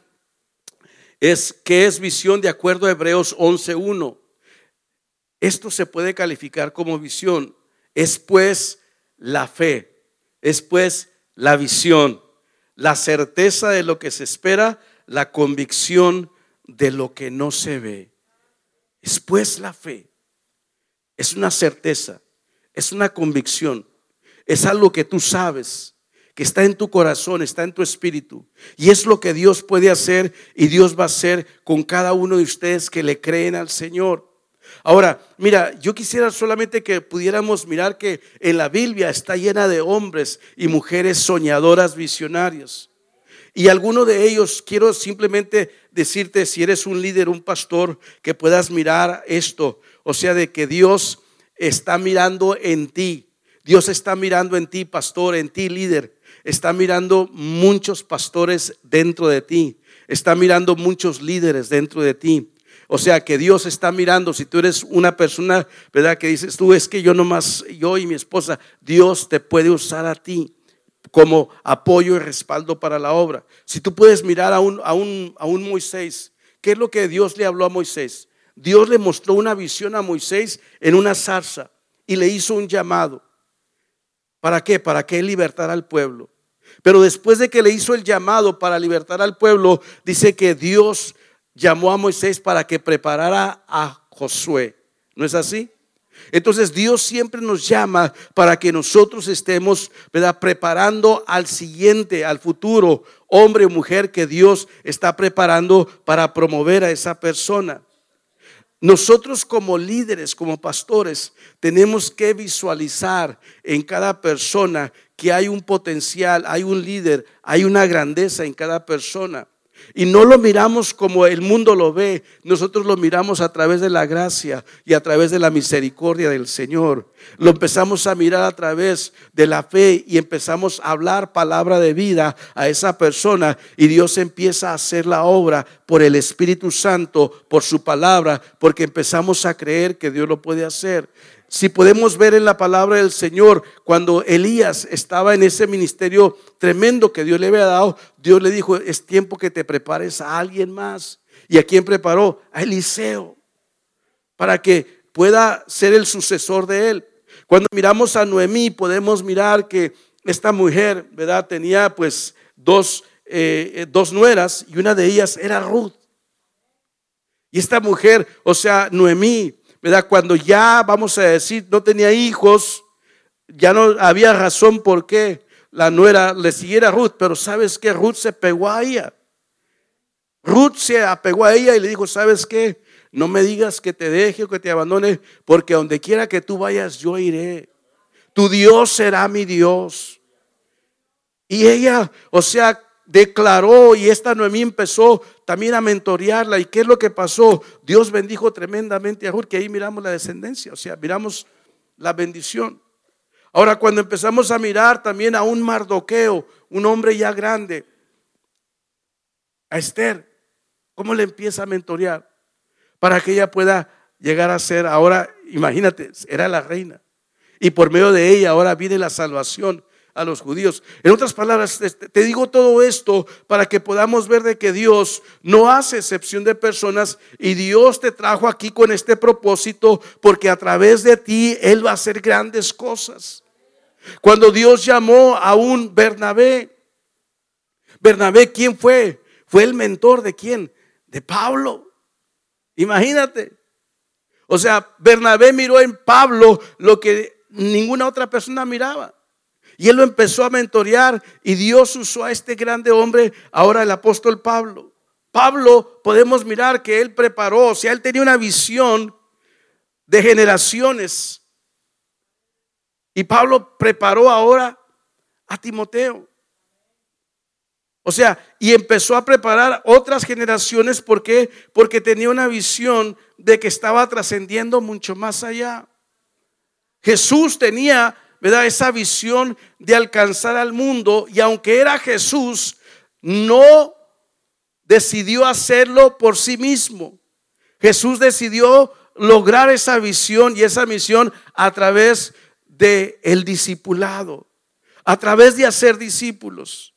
es que es visión de acuerdo a Hebreos 11.1. Esto se puede calificar como visión. Es pues la fe, es pues la visión, la certeza de lo que se espera, la convicción de lo que no se ve. Es pues la fe. Es una certeza, es una convicción. Es algo que tú sabes, que está en tu corazón, está en tu espíritu. Y es lo que Dios puede hacer y Dios va a hacer con cada uno de ustedes que le creen al Señor. Ahora, mira, yo quisiera solamente que pudiéramos mirar que en la Biblia está llena de hombres y mujeres soñadoras visionarias. Y alguno de ellos, quiero simplemente decirte, si eres un líder, un pastor, que puedas mirar esto. O sea, de que Dios está mirando en ti Dios está mirando en ti, pastor, en ti, líder. Está mirando muchos pastores dentro de ti. Está mirando muchos líderes dentro de ti. O sea que Dios está mirando, si tú eres una persona, ¿verdad? Que dices, tú es que yo nomás, yo y mi esposa, Dios te puede usar a ti como apoyo y respaldo para la obra. Si tú puedes mirar a un, a un, a un Moisés, ¿qué es lo que Dios le habló a Moisés? Dios le mostró una visión a Moisés en una zarza y le hizo un llamado. ¿Para qué? Para que él libertara al pueblo. Pero después de que le hizo el llamado para libertar al pueblo, dice que Dios llamó a Moisés para que preparara a Josué. ¿No es así? Entonces Dios siempre nos llama para que nosotros estemos preparando al siguiente, al futuro hombre o mujer que Dios está preparando para promover a esa persona. Nosotros como líderes, como pastores, tenemos que visualizar en cada persona que hay un potencial, hay un líder, hay una grandeza en cada persona. Y no lo miramos como el mundo lo ve, nosotros lo miramos a través de la gracia y a través de la misericordia del Señor. Lo empezamos a mirar a través de la fe y empezamos a hablar palabra de vida a esa persona y Dios empieza a hacer la obra por el Espíritu Santo, por su palabra, porque empezamos a creer que Dios lo puede hacer. Si podemos ver en la palabra del Señor, cuando Elías estaba en ese ministerio tremendo que Dios le había dado, Dios le dijo, es tiempo que te prepares a alguien más. ¿Y a quién preparó? A Eliseo, para que pueda ser el sucesor de él. Cuando miramos a Noemí, podemos mirar que esta mujer, ¿verdad? Tenía pues dos, eh, dos nueras y una de ellas era Ruth. Y esta mujer, o sea, Noemí, ¿verdad? Cuando ya, vamos a decir, no tenía hijos, ya no había razón por qué la nuera le siguiera a Ruth, pero sabes que Ruth se pegó a ella. Ruth se apegó a ella y le dijo, ¿sabes qué? No me digas que te deje o que te abandone, porque donde quiera que tú vayas, yo iré. Tu Dios será mi Dios. Y ella, o sea, declaró y esta Noemí empezó también a mentorearla. ¿Y qué es lo que pasó? Dios bendijo tremendamente a Ruth, que ahí miramos la descendencia, o sea, miramos la bendición. Ahora, cuando empezamos a mirar también a un Mardoqueo, un hombre ya grande, a Esther, ¿cómo le empieza a mentorear? Para que ella pueda llegar a ser, ahora, imagínate, era la reina. Y por medio de ella ahora viene la salvación a los judíos. En otras palabras, te digo todo esto para que podamos ver de que Dios no hace excepción de personas y Dios te trajo aquí con este propósito porque a través de ti Él va a hacer grandes cosas. Cuando Dios llamó a un Bernabé, Bernabé, ¿quién fue? Fue el mentor de quién? De Pablo. Imagínate. O sea, Bernabé miró en Pablo lo que ninguna otra persona miraba. Y él lo empezó a mentorear y Dios usó a este grande hombre, ahora el apóstol Pablo. Pablo podemos mirar que él preparó, o sea, él tenía una visión de generaciones. Y Pablo preparó ahora a Timoteo. O sea, y empezó a preparar otras generaciones. ¿Por qué? Porque tenía una visión de que estaba trascendiendo mucho más allá. Jesús tenía, ¿verdad? Esa visión de alcanzar al mundo y aunque era Jesús, no decidió hacerlo por sí mismo. Jesús decidió lograr esa visión y esa misión a través de el discipulado, a través de hacer discípulos.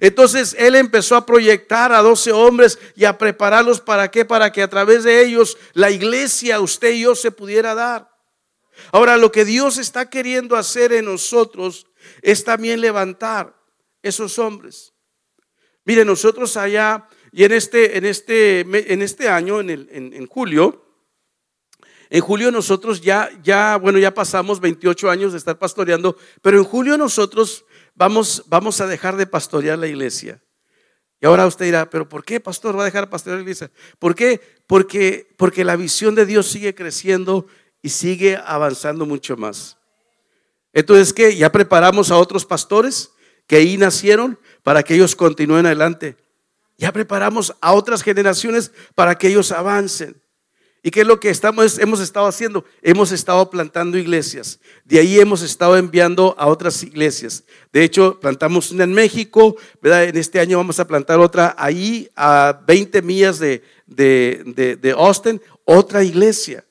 Entonces él empezó a proyectar a 12 hombres y a prepararlos para qué? Para que a través de ellos la iglesia, usted y yo, se pudiera dar. Ahora, lo que Dios está queriendo hacer en nosotros es también levantar esos hombres. Mire, nosotros allá y en este, en este, en este año, en, el, en, julio, en julio nosotros ya, ya, bueno, ya pasamos 28 años de estar pastoreando, pero en julio nosotros vamos, vamos a dejar de pastorear la iglesia. Y ahora usted dirá, pero ¿por qué, pastor, va a dejar de pastorear la iglesia? ¿Por qué? Porque, porque la visión de Dios sigue creciendo y sigue avanzando mucho más. Entonces, ¿qué? Ya preparamos a otros pastores que ahí nacieron para que ellos continúen adelante. Ya preparamos a otras generaciones para que ellos avancen. ¿Y qué es lo que estamos, hemos estado haciendo? Hemos estado plantando iglesias. De ahí hemos estado enviando a otras iglesias. De hecho, plantamos una en México. En este año vamos a plantar otra ahí a 20 millas de, de, de Austin, otra iglesia.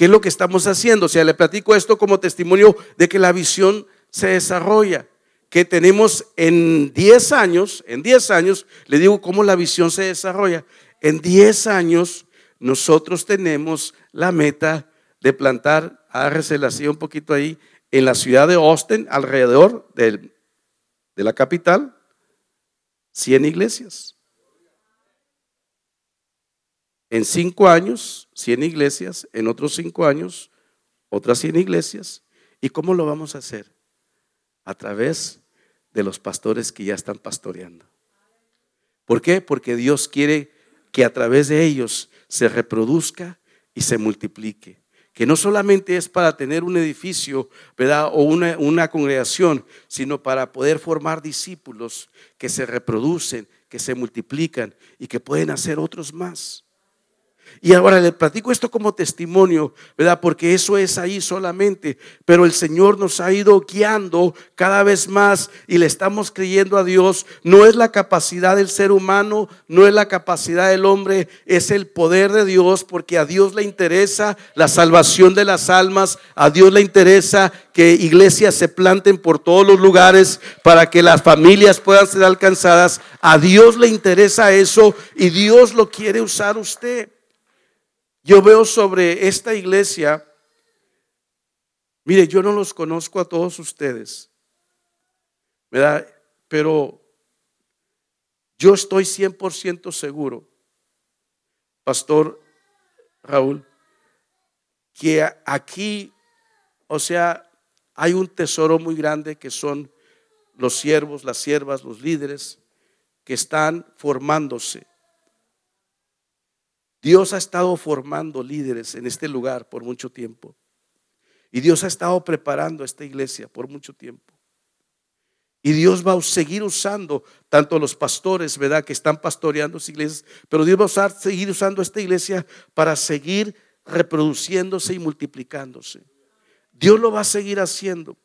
¿Qué es lo que estamos haciendo? O sea, le platico esto como testimonio de que la visión se desarrolla que tenemos en 10 años, en 10 años, le digo cómo la visión se desarrolla. En 10 años nosotros tenemos la meta de plantar, agárrese así un poquito ahí, en la ciudad de Austin, alrededor de la capital, 100 iglesias. En 5 años, 100 iglesias, en otros 5 años, otras 100 iglesias. ¿Y cómo lo vamos a hacer? A través de los pastores que ya están pastoreando. ¿Por qué? Porque Dios quiere que a través de ellos se reproduzca y se multiplique. Que no solamente es para tener un edificio, ¿verdad? O una, una congregación, sino para poder formar discípulos que se reproducen, que se multiplican y que pueden hacer otros más. Y ahora le platico esto como testimonio, ¿verdad? Porque eso es ahí solamente. Pero el Señor nos ha ido guiando cada vez más y le estamos creyendo a Dios. No es la capacidad del ser humano, no es la capacidad del hombre, es el poder de Dios porque a Dios le interesa la salvación de las almas, a Dios le interesa que iglesias se planten por todos los lugares para que las familias puedan ser alcanzadas. A Dios le interesa eso y Dios lo quiere usar usted. Yo veo sobre esta iglesia, mire, yo no los conozco a todos ustedes. Pero yo estoy 100% seguro, Pastor Raúl, que aquí, o sea, hay un tesoro muy grande que son los siervos, las siervas, los líderes que están formándose. Dios ha estado formando líderes en este lugar por mucho tiempo. Y Dios ha estado preparando esta iglesia por mucho tiempo. Y Dios va a seguir usando tanto los pastores, ¿verdad? Que están pastoreando sus iglesias, pero Dios va a seguir usando esta iglesia para seguir reproduciéndose y multiplicándose. Dios lo va a seguir haciendo.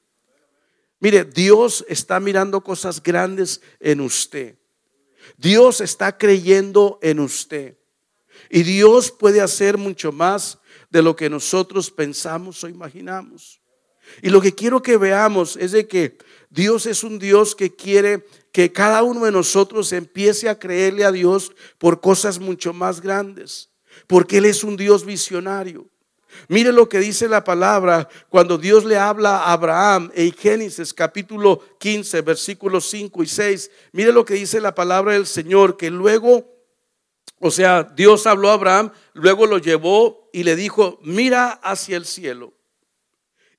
Mire, Dios está mirando cosas grandes en usted. Dios está creyendo en usted. Y Dios puede hacer mucho más de lo que nosotros pensamos o imaginamos. Y lo que quiero que veamos es de que Dios es un Dios que quiere que cada uno de nosotros empiece a creerle a Dios por cosas mucho más grandes, porque Él es un Dios visionario. Mire lo que dice la palabra cuando Dios le habla a Abraham en Génesis capítulo 15, versículos 5 y 6. Mire lo que dice la palabra del Señor, que luego o sea, Dios habló a Abraham, luego lo llevó y le dijo, mira hacia el cielo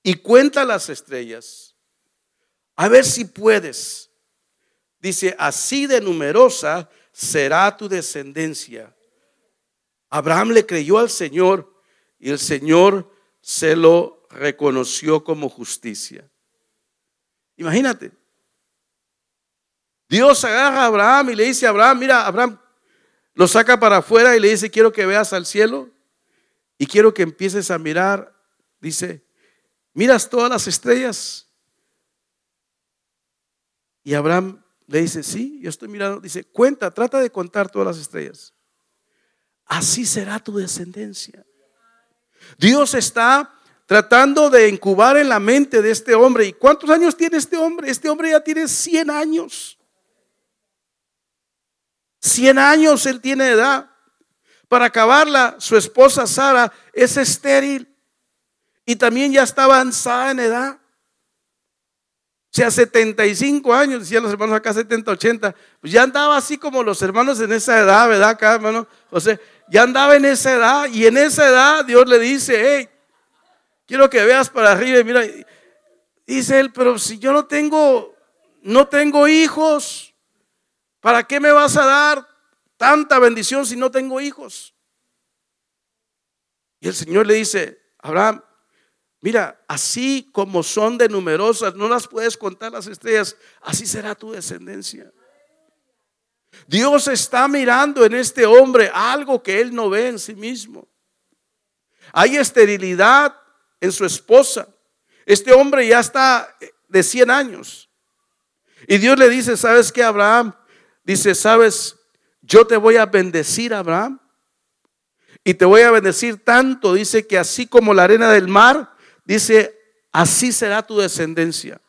y cuenta las estrellas, a ver si puedes. Dice, así de numerosa será tu descendencia. Abraham le creyó al Señor y el Señor se lo reconoció como justicia. Imagínate, Dios agarra a Abraham y le dice a Abraham, mira, Abraham lo saca para afuera y le dice, quiero que veas al cielo y quiero que empieces a mirar, dice, miras todas las estrellas. Y Abraham le dice, sí, yo estoy mirando, dice, cuenta, trata de contar todas las estrellas. Así será tu descendencia. Dios está tratando de incubar en la mente de este hombre. ¿Y cuántos años tiene este hombre? Este hombre ya tiene 100 años. 100 años él tiene edad. Para acabarla, su esposa Sara es estéril y también ya está avanzada en edad. O sea, 75 años, decían los hermanos acá 70, 80, pues ya andaba así como los hermanos en esa edad, ¿verdad? Acá, hermano José, ya andaba en esa edad y en esa edad Dios le dice, hey, quiero que veas para arriba y mira, dice él, pero si yo no tengo, no tengo hijos, ¿para qué me vas a dar tanta bendición si no tengo hijos? Y el Señor le dice, Abraham, mira, así como son de numerosas, no las puedes contar las estrellas, así será tu descendencia. Dios está mirando en este hombre algo que él no ve en sí mismo. Hay esterilidad en su esposa. Este hombre ya está de 100 años. Y Dios le dice, ¿sabes qué, Abraham? Dice, ¿sabes? Yo te voy a bendecir, Abraham. Y te voy a bendecir tanto, dice que así como la arena del mar, dice, así será tu descendencia.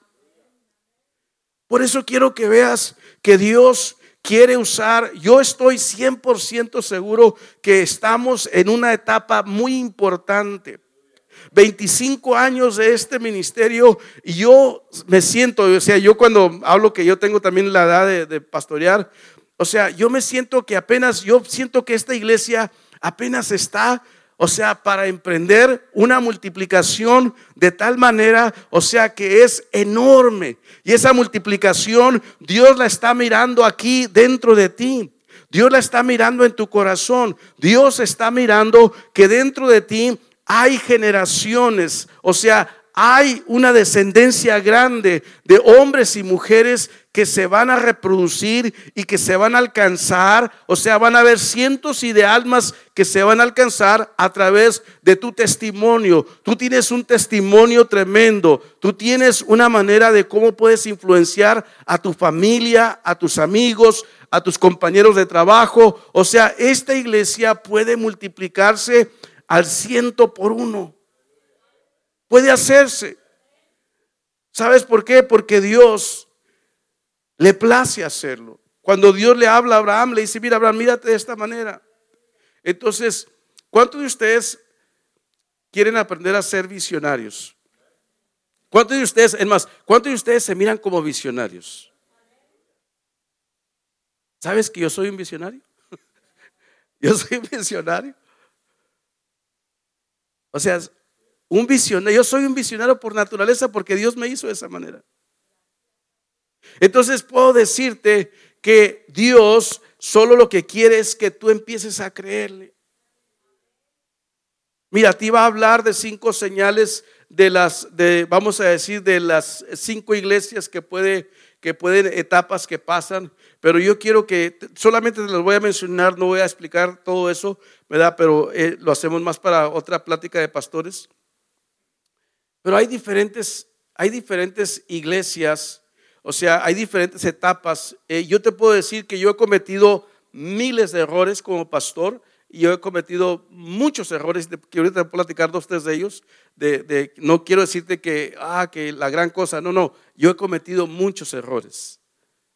Por eso quiero que veas que Dios quiere usar, yo estoy 100% seguro que estamos en una etapa muy importante. 25 años de este ministerio y yo me siento, o sea, yo cuando hablo que yo tengo también la edad de, pastorear, o sea, yo me siento que apenas, yo siento que esta iglesia apenas está o sea, para emprender una multiplicación de tal manera, o sea, que es enorme. Y esa multiplicación Dios la está mirando aquí dentro de ti. Dios la está mirando en tu corazón. Dios está mirando que dentro de ti hay generaciones, o sea, hay una descendencia grande de hombres y mujeres que se van a reproducir y que se van a alcanzar, o sea, van a haber cientos y de almas que se van a alcanzar a través de tu testimonio. Tú tienes un testimonio tremendo, tú tienes una manera de cómo puedes influenciar a tu familia, a tus amigos, a tus compañeros de trabajo. O sea, esta iglesia puede multiplicarse al ciento por uno. Puede hacerse. ¿Sabes por qué? Porque Dios le place hacerlo. Cuando Dios le habla a Abraham, le dice, mira Abraham, mírate de esta manera. Entonces, ¿cuántos de ustedes quieren aprender a ser visionarios? ¿Cuántos de ustedes, es más, cuántos de ustedes se miran como visionarios? ¿Sabes que yo soy un visionario? <laughs> yo soy un visionario. O sea, un visionario. Yo soy un visionario por naturaleza porque Dios me hizo de esa manera. Entonces puedo decirte que Dios solo lo que quiere es que tú empieces a creerle. Mira, te iba a hablar de cinco señales de las, de, vamos a decir, de las cinco iglesias que puede, que pueden, etapas que pasan, pero yo quiero que solamente te las voy a mencionar, no voy a explicar todo eso, ¿verdad? Pero eh, lo hacemos más para otra plática de pastores. Pero hay diferentes, hay diferentes iglesias, o sea, hay diferentes etapas. Eh, yo te puedo decir que yo he cometido miles de errores como pastor y yo he cometido muchos errores, que ahorita voy a platicar dos, tres de ellos. De, no quiero decirte que, ah, que la gran cosa, no, no, yo he cometido muchos errores.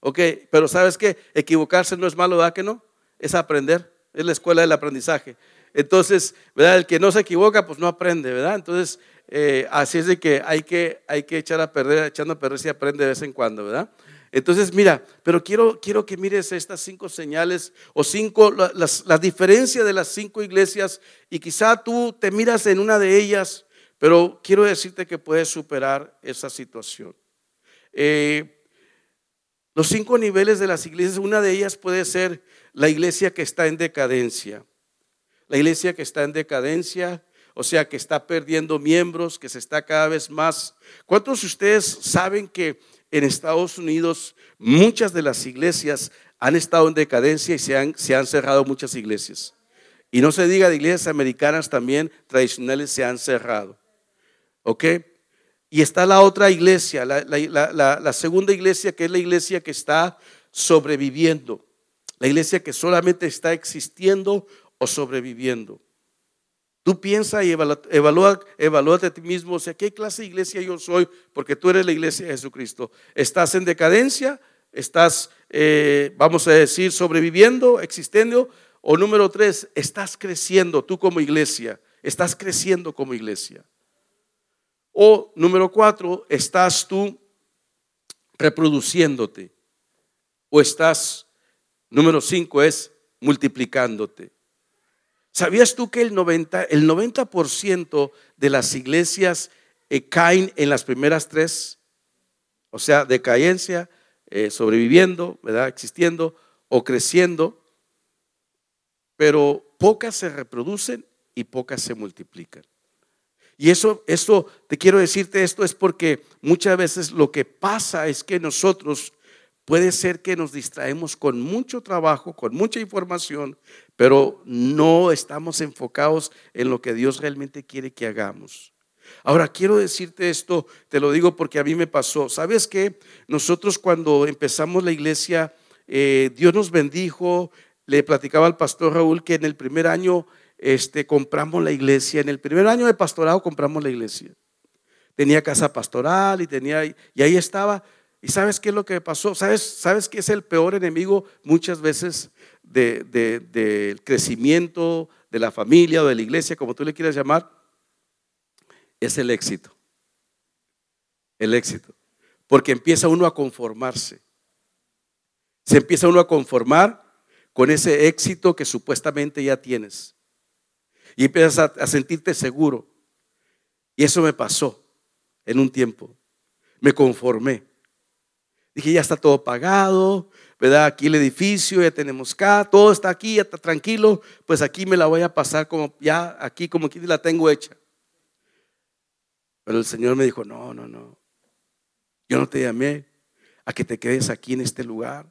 Ok, pero ¿sabes qué? Equivocarse no es malo, ¿verdad que no? Es aprender, es la escuela del aprendizaje. Entonces, ¿verdad? El que no se equivoca, pues no aprende, ¿verdad? Entonces, eh, así es de que hay, que hay que echar a perder, echando a perder si aprende de vez en cuando, ¿verdad? Entonces, mira, pero quiero, quiero que mires estas cinco señales o cinco, las, la diferencia de las cinco iglesias y quizá tú te miras en una de ellas, pero quiero decirte que puedes superar esa situación. Eh, los cinco niveles de las iglesias, una de ellas puede ser la iglesia que está en decadencia. La iglesia que está en decadencia o sea que está perdiendo miembros, que se está cada vez más. ¿Cuántos de ustedes saben que en Estados Unidos muchas de las iglesias han estado en decadencia y se han, se han cerrado muchas iglesias. Y no se diga de iglesias americanas también tradicionales se han cerrado. ¿Ok? Y está la otra iglesia, la, segunda iglesia que es la iglesia que está sobreviviendo. La iglesia que solamente está existiendo o sobreviviendo. Tú piensa y evalúa, evalúa, a ti mismo, o sea, ¿qué clase de iglesia yo soy? Porque tú eres la iglesia de Jesucristo. ¿Estás en decadencia? ¿Estás, eh, vamos a decir, sobreviviendo, existiendo? O número tres, estás creciendo tú como iglesia. Estás creciendo como iglesia. O número cuatro, estás tú reproduciéndote. O estás, número cinco, es multiplicándote. ¿Sabías tú que el 90%, el 90 de las iglesias eh, caen en las primeras tres? O sea, decadencia, eh, sobreviviendo, ¿verdad? Existiendo o creciendo. Pero pocas se reproducen y pocas se multiplican. Y eso, eso, te quiero decirte esto es porque muchas veces lo que pasa es que nosotros puede ser que nos distraemos con mucho trabajo, con mucha información, pero no estamos enfocados en lo que Dios realmente quiere que hagamos. Ahora, quiero decirte esto, te lo digo porque a mí me pasó. ¿Sabes qué? Nosotros cuando empezamos la iglesia, eh, Dios nos bendijo, le platicaba al pastor Raúl que en el primer año este, compramos la iglesia. En el primer año de pastorado compramos la iglesia. Tenía casa pastoral y tenía, y ahí estaba. ¿Y sabes qué es lo que pasó? ¿Sabes, ¿Sabes qué es el peor enemigo muchas veces del de, crecimiento de la familia o de la iglesia, como tú le quieras llamar? Es el éxito. El éxito. Porque empieza uno a conformarse. Se empieza uno a conformar con ese éxito que supuestamente ya tienes. Y empiezas a, sentirte seguro. Y eso me pasó en un tiempo. Me conformé. Dije, ya está todo pagado, ¿verdad? Aquí el edificio, ya tenemos acá, todo está aquí, ya está tranquilo, pues aquí me la voy a pasar como ya aquí, como aquí la tengo hecha. Pero el Señor me dijo, no, no, no. Yo no te llamé a que te quedes aquí en este lugar.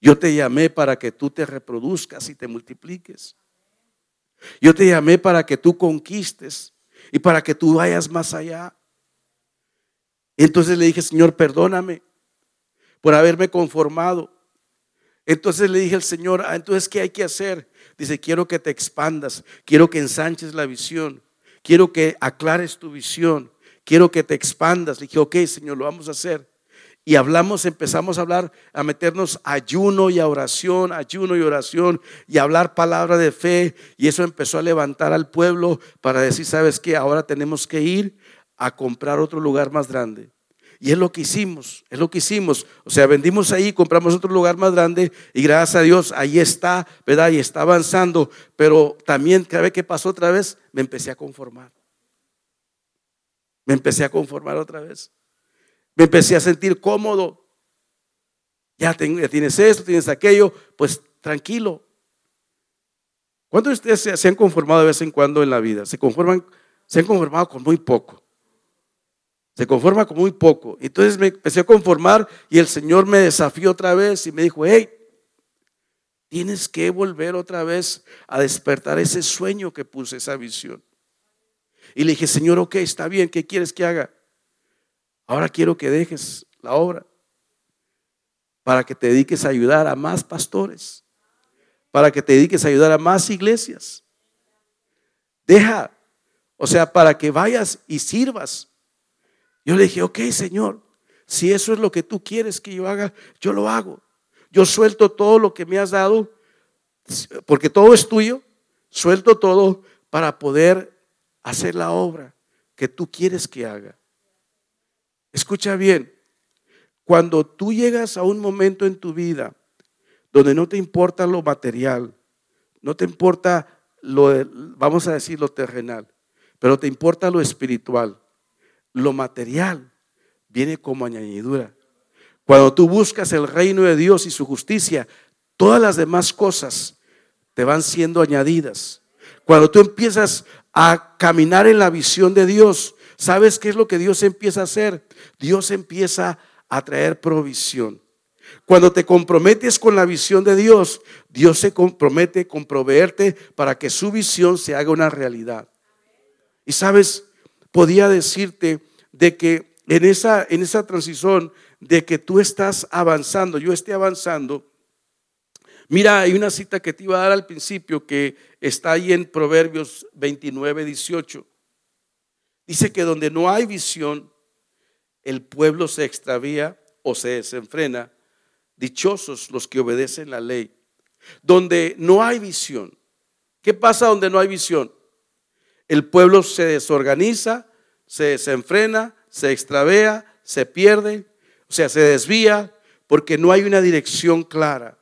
Yo te llamé para que tú te reproduzcas y te multipliques. Yo te llamé para que tú conquistes y para que tú vayas más allá. entonces le dije, Señor, perdóname por haberme conformado. Entonces le dije al Señor, ah, entonces, ¿qué hay que hacer? Dice, quiero que te expandas, quiero que ensanches la visión, quiero que aclares tu visión, quiero que te expandas. Le dije, ok, Señor, lo vamos a hacer y hablamos, empezamos a hablar, a meternos ayuno y a oración, ayuno y oración y hablar palabra de fe. Y eso empezó a levantar al pueblo para decir, ¿sabes qué? Ahora tenemos que ir a comprar otro lugar más grande. Y es lo que hicimos, es lo que hicimos. O sea, vendimos ahí, compramos otro lugar más grande y gracias a Dios ahí está, ¿verdad? Y está avanzando. Pero también, cada vez que pasó otra vez, me empecé a conformar. Me empecé a conformar otra vez. Me empecé a sentir cómodo. Ya, tienes esto, tienes aquello, pues tranquilo. ¿Cuántos de ustedes se, han conformado de vez en cuando en la vida? Se conforman, se han conformado con muy poco. Se conforma con muy poco. Entonces me empecé a conformar y el Señor me desafió otra vez y me dijo, hey, tienes que volver otra vez a despertar ese sueño que puse, esa visión. Y le dije, Señor, ok, está bien, ¿qué quieres que haga? Ahora quiero que dejes la obra para que te dediques a ayudar a más pastores, para que te dediques a ayudar a más iglesias. Deja, o sea, para que vayas y sirvas. Yo le dije, ok, Señor, si eso es lo que tú quieres que yo haga, yo lo hago. Yo suelto todo lo que me has dado, porque todo es tuyo, suelto todo para poder hacer la obra que tú quieres que haga. Escucha bien, cuando tú llegas a un momento en tu vida donde no te importa lo material, no te importa lo, vamos a decir, lo terrenal, pero te importa lo espiritual, lo material viene como añadidura. Cuando tú buscas el reino de Dios y su justicia, todas las demás cosas te van siendo añadidas. Cuando tú empiezas a caminar en la visión de Dios, ¿sabes qué es lo que Dios empieza a hacer? Dios empieza a traer provisión. Cuando te comprometes con la visión de Dios, Dios se compromete con proveerte para que su visión se haga una realidad. Y sabes, podía decirte de que en esa, en esa transición de que tú estás avanzando, yo esté avanzando, Mira, hay una cita que te iba a dar al principio que está ahí en Proverbios 29, 18. Dice que donde no hay visión, el pueblo se extravía o se desenfrena. Dichosos los que obedecen la ley. Donde no hay visión. ¿Qué pasa donde no hay visión? El pueblo se desorganiza, se desenfrena, se extravea, se pierde, o sea, se desvía porque no hay una dirección clara.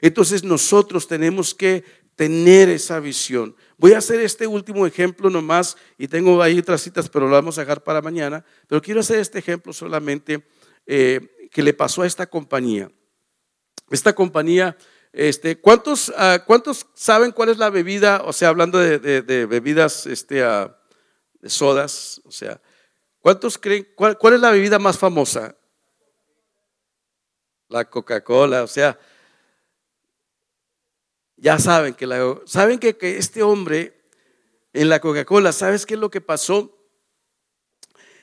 Entonces nosotros tenemos que tener esa visión. Voy a hacer este último ejemplo nomás y tengo ahí otras citas, pero lo vamos a dejar para mañana. Pero quiero hacer este ejemplo solamente eh, que le pasó a esta compañía. Esta compañía, este, ¿cuántos, ah, ¿cuántos saben cuál es la bebida? O sea, hablando de, bebidas, este, ah, de sodas, o sea, ¿cuántos creen, cuál, cuál es la bebida más famosa? La Coca-Cola, o sea, ya saben que, la, saben que, este hombre en la Coca-Cola, ¿sabes qué es lo que pasó?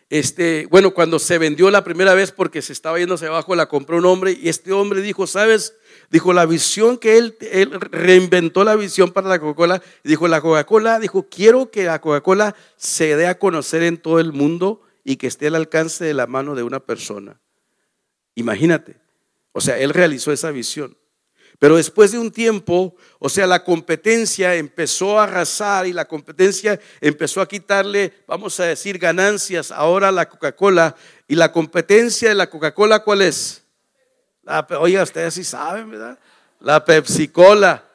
Este, bueno, cuando se vendió la primera vez porque se estaba hacia abajo, la compró un hombre y este hombre dijo, ¿sabes? Dijo, la visión que él, él reinventó la visión para la Coca-Cola. Dijo, la Coca-Cola, dijo, quiero que la Coca-Cola se dé a conocer en todo el mundo y que esté al alcance de la mano de una persona. Imagínate. O sea, él realizó esa visión. Pero después de un tiempo, o sea, la competencia empezó a arrasar y la competencia empezó a quitarle, vamos a decir, ganancias ahora a la Coca-Cola. Y la competencia de la Coca-Cola, ¿cuál es? Oiga, ustedes sí saben, ¿verdad? La Pepsi-Cola.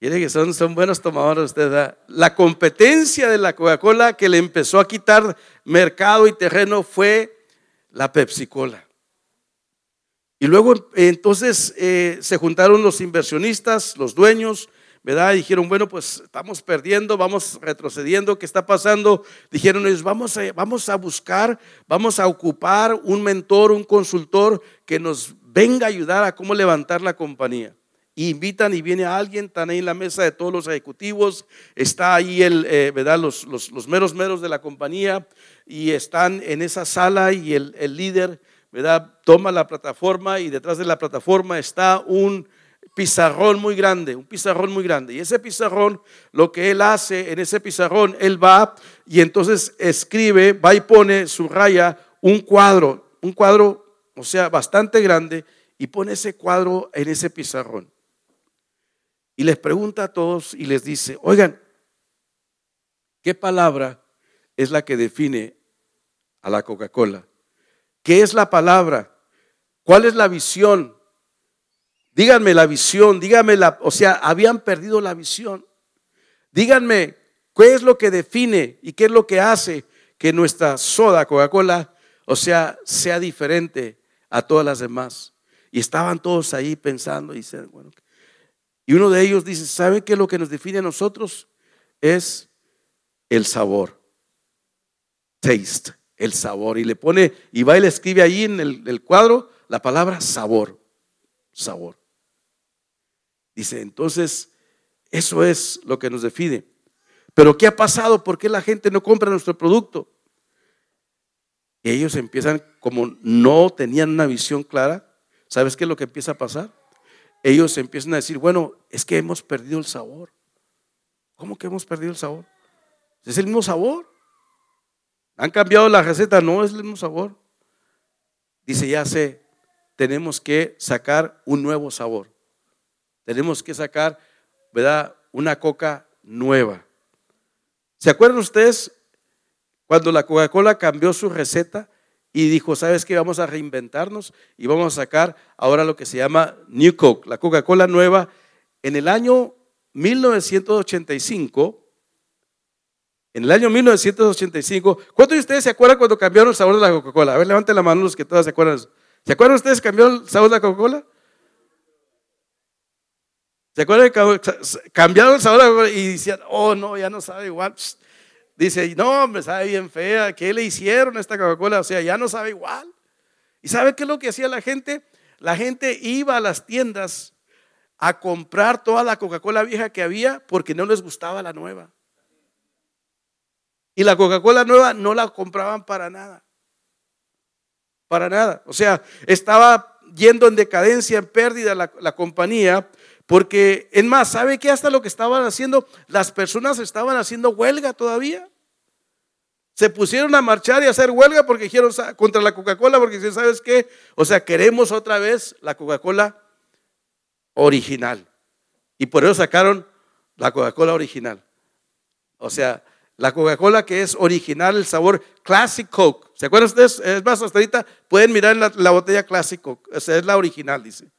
Quiere que son, son buenos tomadores ustedes. ¿verdad? La competencia de la Coca-Cola que le empezó a quitar mercado y terreno fue la Pepsi-Cola. Y luego entonces eh, se juntaron los inversionistas, los dueños, ¿verdad? Y dijeron, bueno, pues estamos perdiendo, vamos retrocediendo, ¿qué está pasando? Dijeron vamos a, vamos a buscar, vamos a ocupar un mentor, un consultor que nos venga a ayudar a cómo levantar la compañía. Invitan y viene alguien, están ahí en la mesa de todos los ejecutivos, está ahí el, eh, ¿verdad? Los, los, meros meros de la compañía y están en esa sala y el, el líder Toma la plataforma y detrás de la plataforma está un pizarrón muy grande, un pizarrón muy grande. Y ese pizarrón, lo que él hace en ese pizarrón, él va y entonces escribe, va y pone su raya un cuadro, un cuadro, o sea, bastante grande, y pone ese cuadro en ese pizarrón. Y les pregunta a todos y les dice, oigan, ¿qué palabra es la que define a la Coca-Cola? ¿Qué es la palabra? ¿Cuál es la visión? Díganme la visión, díganme la, o sea, habían perdido la visión. Díganme, ¿qué es lo que define y qué es lo que hace que nuestra soda Coca-Cola, o sea, sea diferente a todas las demás? Y estaban todos ahí pensando y bueno, y uno de ellos dice, ¿saben qué es lo que nos define a nosotros? Es el sabor. Taste el sabor. Y le pone, y va y le escribe ahí en el, cuadro la palabra sabor. Sabor. Dice, entonces, eso es lo que nos define. Pero ¿qué ha pasado? ¿Por qué la gente no compra nuestro producto? Ellos empiezan, como no tenían una visión clara, ¿sabes qué es lo que empieza a pasar? Ellos empiezan a decir, bueno, es que hemos perdido el sabor. ¿Cómo que hemos perdido el sabor? Es el mismo sabor. ¿Han cambiado la receta? No, es el mismo sabor. Dice, ya sé, tenemos que sacar un nuevo sabor. Tenemos que sacar, ¿verdad? Una coca nueva. ¿Se acuerdan ustedes cuando la Coca-Cola cambió su receta y dijo, ¿sabes qué? Vamos a reinventarnos y vamos a sacar ahora lo que se llama New Coke, la Coca-Cola nueva. En el año 1985, en el año 1985, ¿cuántos de ustedes se acuerdan cuando cambiaron el sabor de la Coca-Cola? A ver, levanten la mano los que todas se acuerdan. ¿Se acuerdan ustedes cambiaron el sabor de la Coca-Cola? ¿Se acuerdan que cambiaron el sabor de la Coca-Cola y decían, oh no, ya no sabe igual? Dice, no, me sabe bien fea, ¿qué le hicieron a esta Coca-Cola? O sea, ya no sabe igual. ¿Y sabe qué es lo que hacía la gente? La gente iba a las tiendas a comprar toda la Coca-Cola vieja que había porque no les gustaba la nueva. Y la Coca-Cola nueva no la compraban para nada. Para nada. O sea, estaba yendo en decadencia, en pérdida la, la compañía, porque, en más, ¿sabe qué? Hasta lo que estaban haciendo, las personas estaban haciendo huelga todavía. Se pusieron a marchar y a hacer huelga porque dijeron contra la Coca-Cola, porque si sabes qué, o sea, queremos otra vez la Coca-Cola original. Y por eso sacaron la Coca-Cola original. O sea, la Coca-Cola que es original, el sabor Classic Coke. ¿Se acuerdan ustedes? Es más, hasta ahorita pueden mirar la botella Classic Coke. O sea, es la original, dice.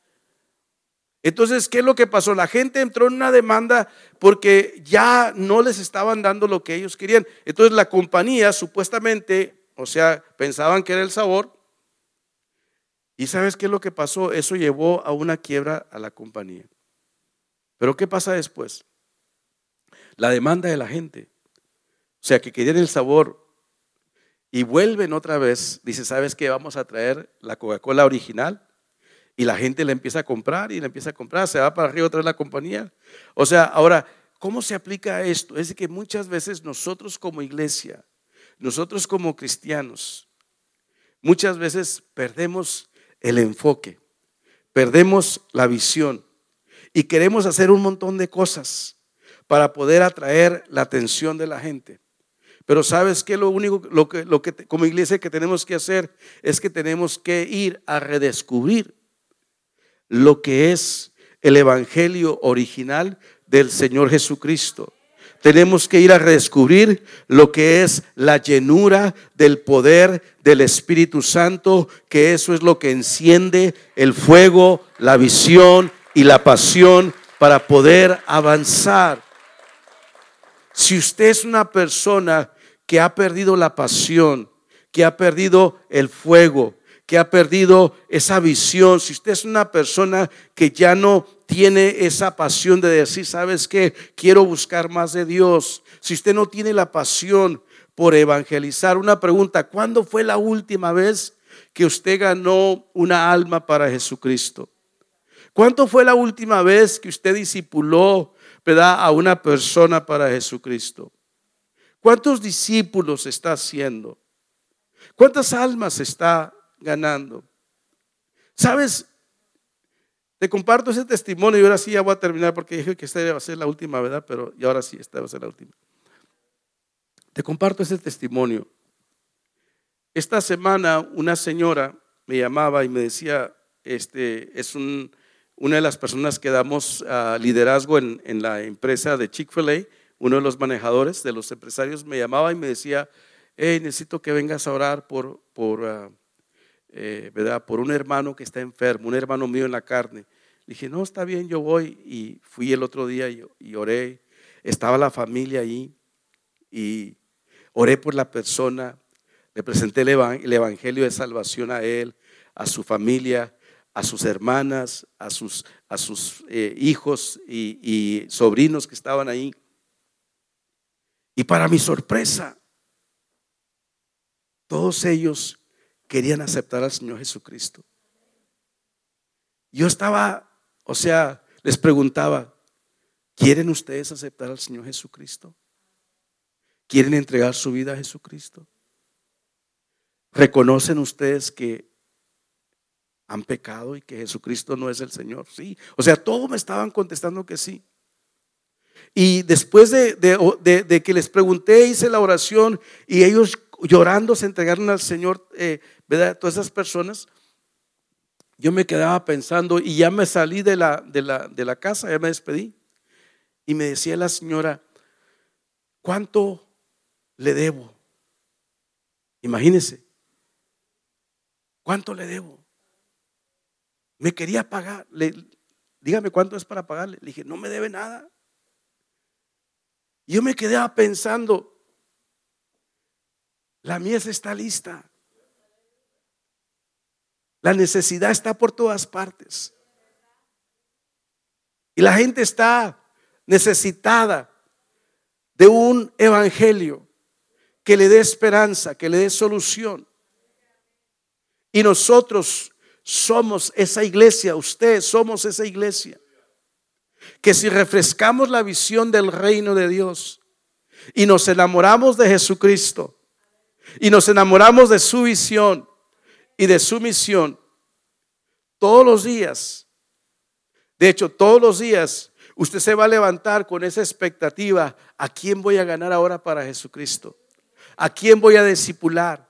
Entonces, ¿qué es lo que pasó? La gente entró en una demanda porque ya no les estaban dando lo que ellos querían. Entonces, la compañía supuestamente, o sea, pensaban que era el sabor. ¿Y sabes qué es lo que pasó? Eso llevó a una quiebra a la compañía. Pero ¿qué pasa después? La demanda de la gente. O sea, que querían el sabor y vuelven otra vez. Dice, ¿sabes qué? Vamos a traer la Coca-Cola original y la gente le empieza a comprar y le empieza a comprar, se va para arriba otra vez la compañía. O sea, ahora, ¿cómo se aplica esto? Es que muchas veces nosotros como iglesia, nosotros como cristianos, muchas veces perdemos el enfoque, perdemos la visión y queremos hacer un montón de cosas para poder atraer la atención de la gente. Pero sabes que lo único lo que, lo que como iglesia que tenemos que hacer es que tenemos que ir a redescubrir lo que es el Evangelio original del Señor Jesucristo. Tenemos que ir a redescubrir lo que es la llenura del poder del Espíritu Santo, que eso es lo que enciende el fuego, la visión y la pasión para poder avanzar. Si usted es una persona que ha perdido la pasión, que ha perdido el fuego, que ha perdido esa visión, si usted es una persona que ya no tiene esa pasión de decir, sabes que quiero buscar más de Dios, si usted no tiene la pasión por evangelizar, una pregunta, ¿cuándo fue la última vez que usted ganó una alma para Jesucristo? ¿Cuánto fue la última vez que usted discipuló a una persona para Jesucristo? ¿Cuántos discípulos está haciendo? ¿Cuántas almas está ganando. ¿Sabes? Te comparto ese testimonio y ahora sí ya voy a terminar porque dije que esta va a ser la última, ¿verdad? Pero y ahora sí, esta va a ser la última. Te comparto ese testimonio. Esta semana una señora me llamaba y me decía, este, es una de las personas que damos ah, liderazgo en, la empresa de Chick-fil-A, uno de los manejadores, de los empresarios, me llamaba y me decía, hey, necesito que vengas a orar por, por ah, eh, ¿verdad? Por un hermano que está enfermo, un hermano mío en la carne. Le dije, no, está bien, yo voy. Y fui el otro día y, oré. Estaba la familia ahí y oré por la persona. Le presenté el, evangelio de salvación a él, a su familia, a sus hermanas, a sus, a sus eh, hijos y, y sobrinos que estaban ahí. Y para mi sorpresa, todos ellos querían aceptar al Señor Jesucristo. Yo estaba, o sea, les preguntaba, ¿quieren ustedes aceptar al Señor Jesucristo? ¿Quieren entregar su vida a Jesucristo? ¿Reconocen ustedes que han pecado y que Jesucristo no es el Señor? Sí. O sea, todos me estaban contestando que sí. Y después de, que les pregunté, hice la oración y ellos llorando se entregaron al Señor, eh, ¿verdad? Todas esas personas. Yo me quedaba pensando y ya me salí de la, de la, de la casa, ya me despedí. Y me decía la señora, ¿cuánto le debo? Imagínese, ¿cuánto le debo? Me quería pagar. Dígame cuánto es para pagarle. Le dije, no me debe nada. Yo me quedaba pensando, la mies está lista. La necesidad está por todas partes. Y la gente está necesitada de un evangelio. que le dé esperanza, que le dé solución. Y nosotros somos esa iglesia, ustedes somos esa iglesia. Que si refrescamos la visión del reino de Dios y nos enamoramos de Jesucristo y nos enamoramos de su visión y de su misión, todos los días, de hecho todos los días, usted se va a levantar con esa expectativa, ¿a quién voy a ganar ahora para Jesucristo? ¿A quién voy a discipular?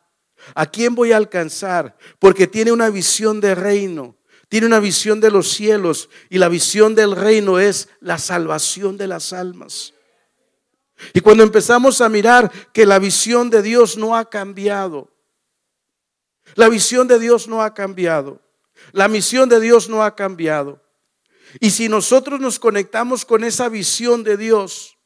¿A quién voy a alcanzar? Porque tiene una visión de reino, tiene una visión de los cielos y la visión del reino es la salvación de las almas. Y cuando empezamos a mirar que la visión de Dios no ha cambiado, la visión de Dios no ha cambiado, la misión de Dios no ha cambiado. Y si nosotros nos conectamos con esa visión de Dios,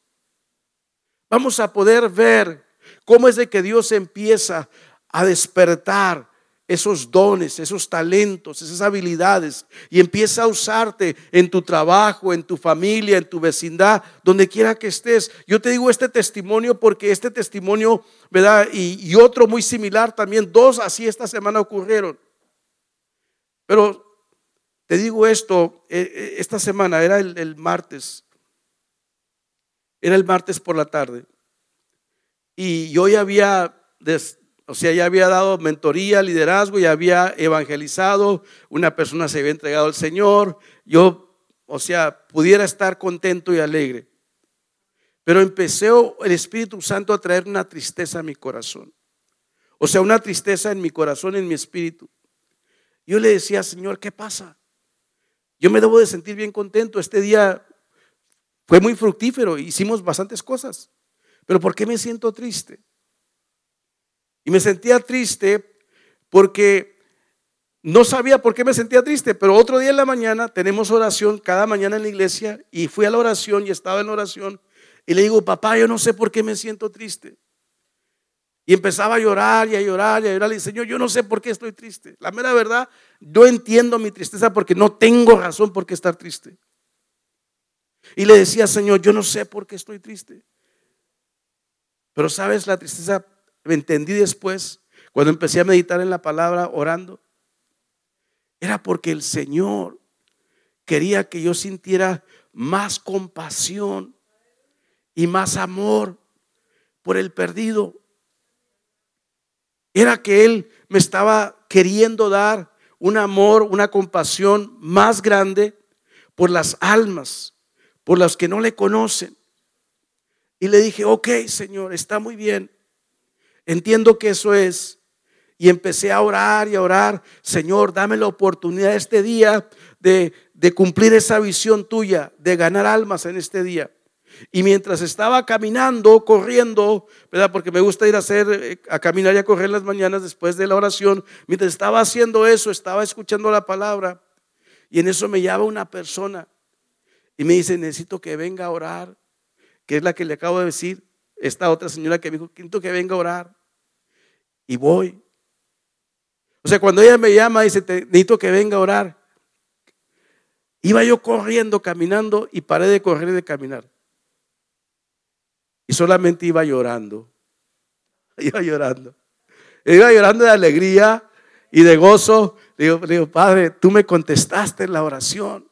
vamos a poder ver cómo es de que Dios empieza a despertar esos dones, esos talentos, esas habilidades y empieza a usarte en tu trabajo, en tu familia, en tu vecindad, donde quiera que estés. Yo te digo este testimonio porque este testimonio, ¿verdad? Y, otro muy similar también, dos así esta semana ocurrieron. Pero te digo esto, eh, eh, esta semana era el, el martes, era el martes por la tarde. Y yo ya había o sea, ya había dado mentoría, liderazgo, ya había evangelizado, una persona se había entregado al Señor, yo, o sea, pudiera estar contento y alegre. Pero empezó el Espíritu Santo a traer una tristeza a mi corazón. O sea, una tristeza en mi corazón, en mi espíritu. Yo le decía, Señor, ¿qué pasa? Yo me debo de sentir bien contento. Este día fue muy fructífero, hicimos bastantes cosas. Pero ¿por qué me siento triste? Y me sentía triste porque no sabía por qué me sentía triste, pero otro día en la mañana tenemos oración cada mañana en la iglesia y fui a la oración y estaba en la oración y le digo, papá, yo no sé por qué me siento triste. Y empezaba a llorar y a llorar y a llorar. Y Señor, yo no sé por qué estoy triste. La mera verdad, yo entiendo mi tristeza porque no tengo razón por qué estar triste. Y le decía, Señor, yo no sé por qué estoy triste. Pero sabes, la tristeza me entendí después, cuando empecé a meditar en la palabra orando, era porque el Señor quería que yo sintiera más compasión y más amor por el perdido. Era que Él me estaba queriendo dar un amor, una compasión más grande por las almas, por las que no le conocen. Y le dije, ok, Señor, está muy bien. Entiendo que eso es. Y empecé a orar y a orar, Señor, dame la oportunidad este día de, de cumplir esa visión tuya, de ganar almas en este día. Y mientras estaba caminando, corriendo, ¿verdad? Porque me gusta ir a hacer, eh, a caminar y a correr las mañanas después de la oración. Mientras estaba haciendo eso, estaba escuchando la palabra. Y en eso me llama una persona y me dice, necesito que venga a orar, que es la que le acabo de decir, esta otra señora que me dijo, necesito que venga a orar y voy. O sea, cuando ella me llama, dice, te, necesito que venga a orar. Iba yo corriendo, caminando y paré de correr y de caminar. Y solamente iba llorando. <laughs> Iba llorando. Iba llorando de alegría y de gozo. Digo, digo, Padre, tú me contestaste en la oración.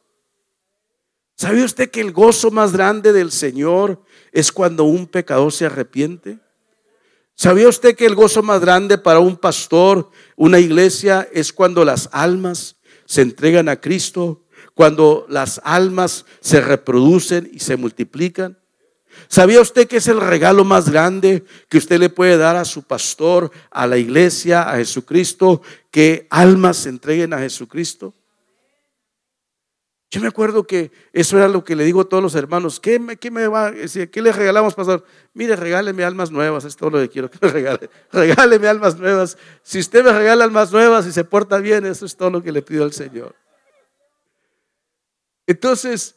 ¿Sabía usted que el gozo más grande del Señor es cuando un pecador se arrepiente? ¿Sabía usted que el gozo más grande para un pastor, una iglesia, es cuando las almas se entregan a Cristo, cuando las almas se reproducen y se multiplican? ¿Sabía usted que es el regalo más grande que usted le puede dar a su pastor, a la iglesia, a Jesucristo, que almas se entreguen a Jesucristo? Yo me acuerdo que eso era lo que le digo a todos los hermanos. ¿Qué me, qué me va ¿Qué le regalamos, pastor? Mire, regáleme almas nuevas, es todo lo que quiero que me regale. <laughs> Regáleme almas nuevas. Si usted me regala almas nuevas y se porta bien, eso es todo lo que le pido al Señor. Entonces,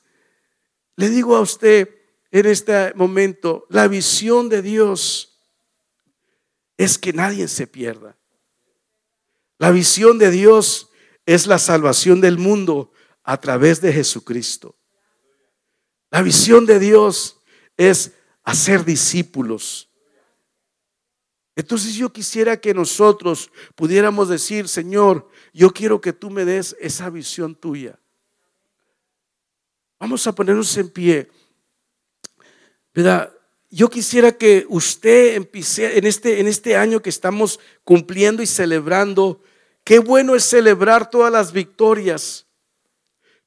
le digo a usted en este momento, la visión de Dios es que nadie se pierda. La visión de Dios es la salvación del mundo a través de Jesucristo. La visión de Dios es hacer discípulos. Entonces yo quisiera que nosotros pudiéramos decir, Señor, yo quiero que tú me des esa visión tuya. Vamos a ponernos en pie. ¿Verdad? Yo quisiera que usted empiece en este, en este año que estamos cumpliendo y celebrando. Qué bueno es celebrar todas las victorias.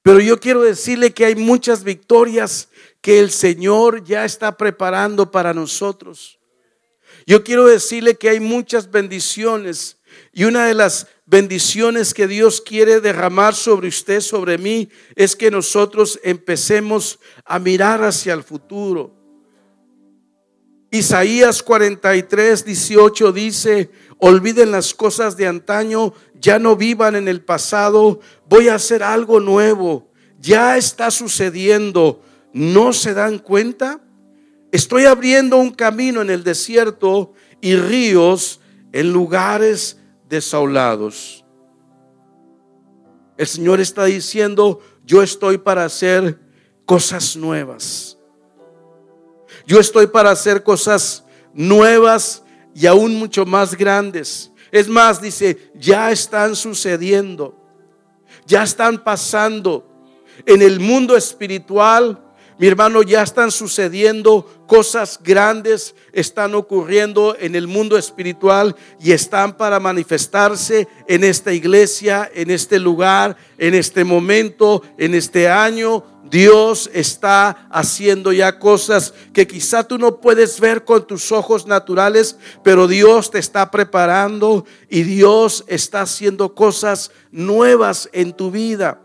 Pero yo quiero decirle que hay muchas victorias que el Señor ya está preparando para nosotros. Yo quiero decirle que hay muchas bendiciones y una de las bendiciones que Dios quiere derramar sobre usted, sobre mí, es que nosotros empecemos a mirar hacia el futuro. Isaías 43, 18 dice, olviden las cosas de antaño, ya no vivan en el pasado, voy a hacer algo nuevo, ya está sucediendo, ¿no se dan cuenta? Estoy abriendo un camino en el desierto y ríos en lugares desaulados. El Señor está diciendo, yo estoy para hacer cosas nuevas. Yo estoy para hacer cosas nuevas y aún mucho más grandes. Es más, dice, ya están sucediendo, ya están pasando en el mundo espiritual mi hermano, ya están sucediendo cosas grandes, están ocurriendo en el mundo espiritual y están para manifestarse en esta iglesia, en este lugar, en este momento, en este año. Dios está haciendo ya cosas que quizá tú no puedes ver con tus ojos naturales, pero Dios te está preparando y Dios está haciendo cosas nuevas en tu vida.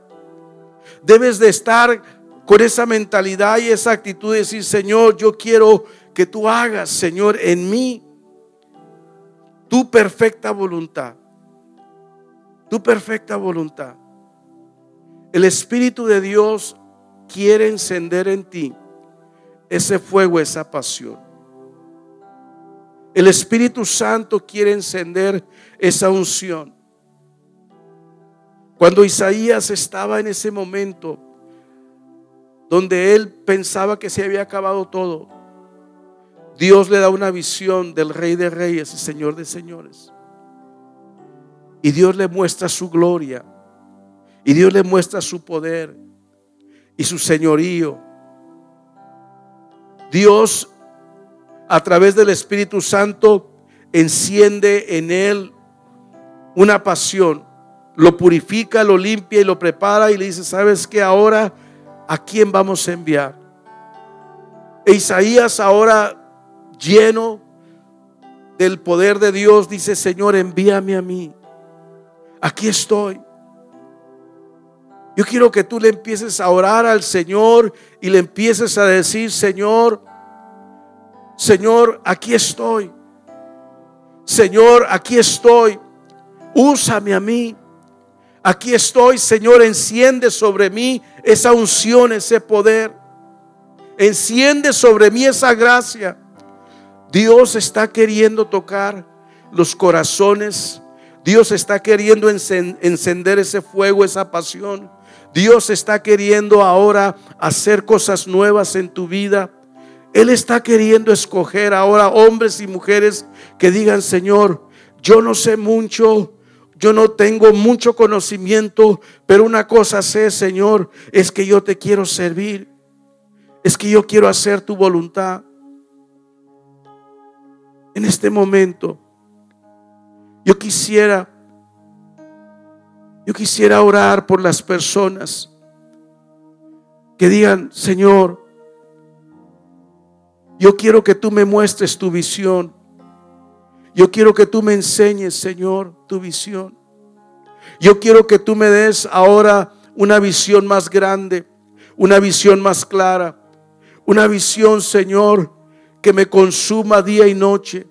Debes de estar con esa mentalidad y esa actitud de decir, Señor, yo quiero que tú hagas, Señor, en mí tu perfecta voluntad. Tu perfecta voluntad. El Espíritu de Dios quiere encender en ti ese fuego, esa pasión. El Espíritu Santo quiere encender esa unción. Cuando Isaías estaba en ese momento, donde él pensaba que se había acabado todo, Dios le da una visión del Rey de Reyes y Señor de Señores. Y Dios le muestra su gloria. Y Dios le muestra su poder y su señorío. Dios, a través del Espíritu Santo, enciende en él una pasión. Lo purifica, lo limpia y lo prepara y le dice, ¿sabes que ahora ¿a quién vamos a enviar? E Isaías ahora lleno del poder de Dios dice, Señor, envíame a mí. Aquí estoy. Yo quiero que tú le empieces a orar al Señor y le empieces a decir, Señor, Señor, aquí estoy. Señor, aquí estoy. Úsame a mí. Aquí estoy, Señor, enciende sobre mí esa unción, ese poder. Enciende sobre mí esa gracia. Dios está queriendo tocar los corazones. Dios está queriendo encender ese fuego, esa pasión. Dios está queriendo ahora hacer cosas nuevas en tu vida. Él está queriendo escoger ahora hombres y mujeres que digan, Señor, yo no sé mucho, yo no tengo mucho conocimiento, pero una cosa sé, Señor, es que yo te quiero servir. Es que yo quiero hacer tu voluntad. En este momento, yo quisiera, yo quisiera orar por las personas que digan, Señor, yo quiero que tú me muestres tu visión. Yo quiero que tú me enseñes, Señor, tu visión. Yo quiero que tú me des ahora una visión más grande, una visión más clara, una visión, Señor, que me consuma día y noche,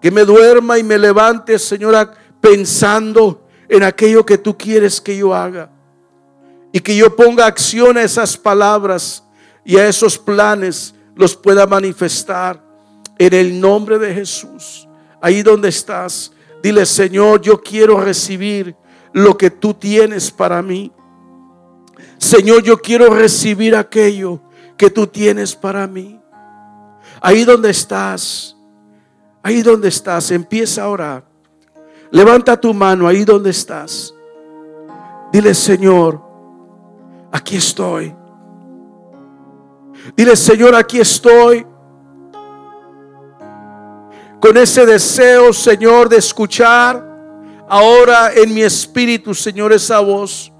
que me duerma y me levante, Señor, pensando en aquello que tú quieres que yo haga y que yo ponga acción a esas palabras y a esos planes los pueda manifestar en el nombre de Jesús ahí donde estás, dile, Señor, yo quiero recibir lo que tú tienes para mí. Señor, yo quiero recibir aquello que tú tienes para mí. Ahí donde estás, Ahí donde estás, empieza a orar. Levanta tu mano ahí donde estás. Dile, Señor, aquí estoy. Dile, Señor, aquí estoy. Con ese deseo, Señor, de escuchar ahora en mi espíritu, Señor, esa voz.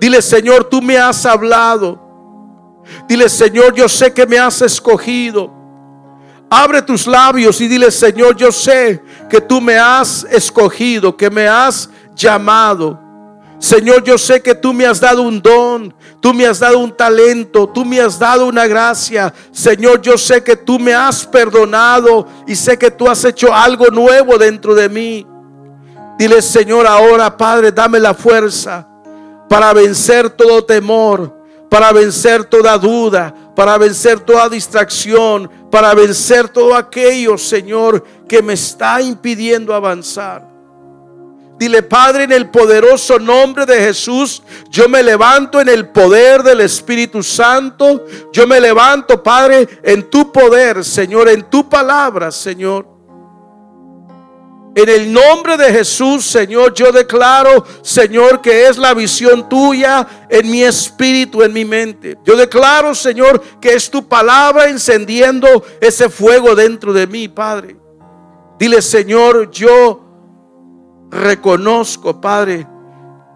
Dile, Señor, tú me has hablado. Dile, Señor, yo sé que me has escogido. Abre tus labios y dile, Señor, yo sé que tú me has escogido, que me has llamado. Señor, yo sé que tú me has dado un don, tú me has dado un talento, tú me has dado una gracia. Señor, yo sé que tú me has perdonado y sé que tú has hecho algo nuevo dentro de mí. Dile, Señor, ahora, Padre, dame la fuerza para vencer todo temor, para vencer toda duda, para vencer toda distracción, para vencer todo aquello, Señor, que me está impidiendo avanzar. Dile, Padre, en el poderoso nombre de Jesús, yo me levanto en el poder del Espíritu Santo. Yo me levanto, Padre, en tu poder, Señor, en tu palabra, Señor. En el nombre de Jesús, Señor, yo declaro, Señor, que es la visión tuya en mi espíritu, en mi mente. Yo declaro, Señor, que es tu palabra encendiendo ese fuego dentro de mí, Padre. Dile, Señor, yo reconozco, Padre,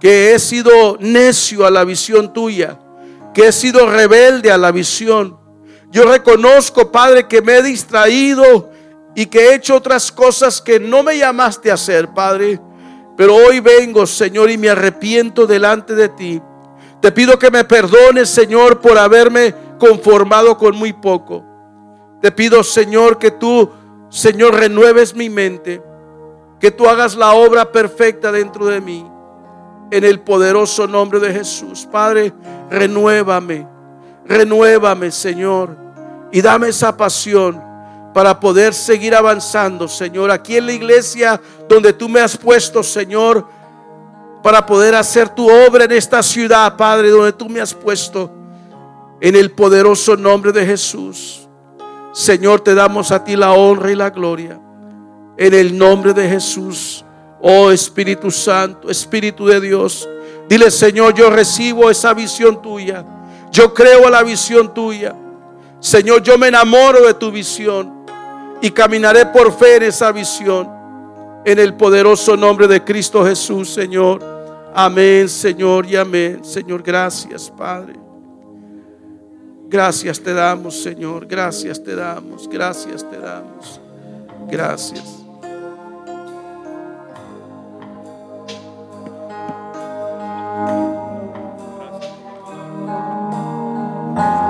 que he sido necio a la visión tuya, que he sido rebelde a la visión. Yo reconozco, Padre, que me he distraído y que he hecho otras cosas que no me llamaste a hacer, Padre. Pero hoy vengo, Señor, y me arrepiento delante de ti. Te pido que me perdones, Señor, por haberme conformado con muy poco. Te pido, Señor, que tú, Señor, renueves mi mente. Que tú hagas la obra perfecta dentro de mí. En el poderoso nombre de Jesús. Padre, renuévame. Renuévame, Señor. Y dame esa pasión para poder seguir avanzando, Señor, aquí en la iglesia donde tú me has puesto, Señor, para poder hacer tu obra en esta ciudad, Padre, donde tú me has puesto, en el poderoso nombre de Jesús. Señor, te damos a ti la honra y la gloria, en el nombre de Jesús. Oh Espíritu Santo, Espíritu de Dios, dile, Señor, yo recibo esa visión tuya, yo creo a la visión tuya. Señor, yo me enamoro de tu visión y caminaré por fe en esa visión. En el poderoso nombre de Cristo Jesús, Señor. Amén, Señor, y amén. Señor, gracias, Padre. Gracias te damos, Señor. Gracias te damos. Gracias te damos. Gracias. Gracias.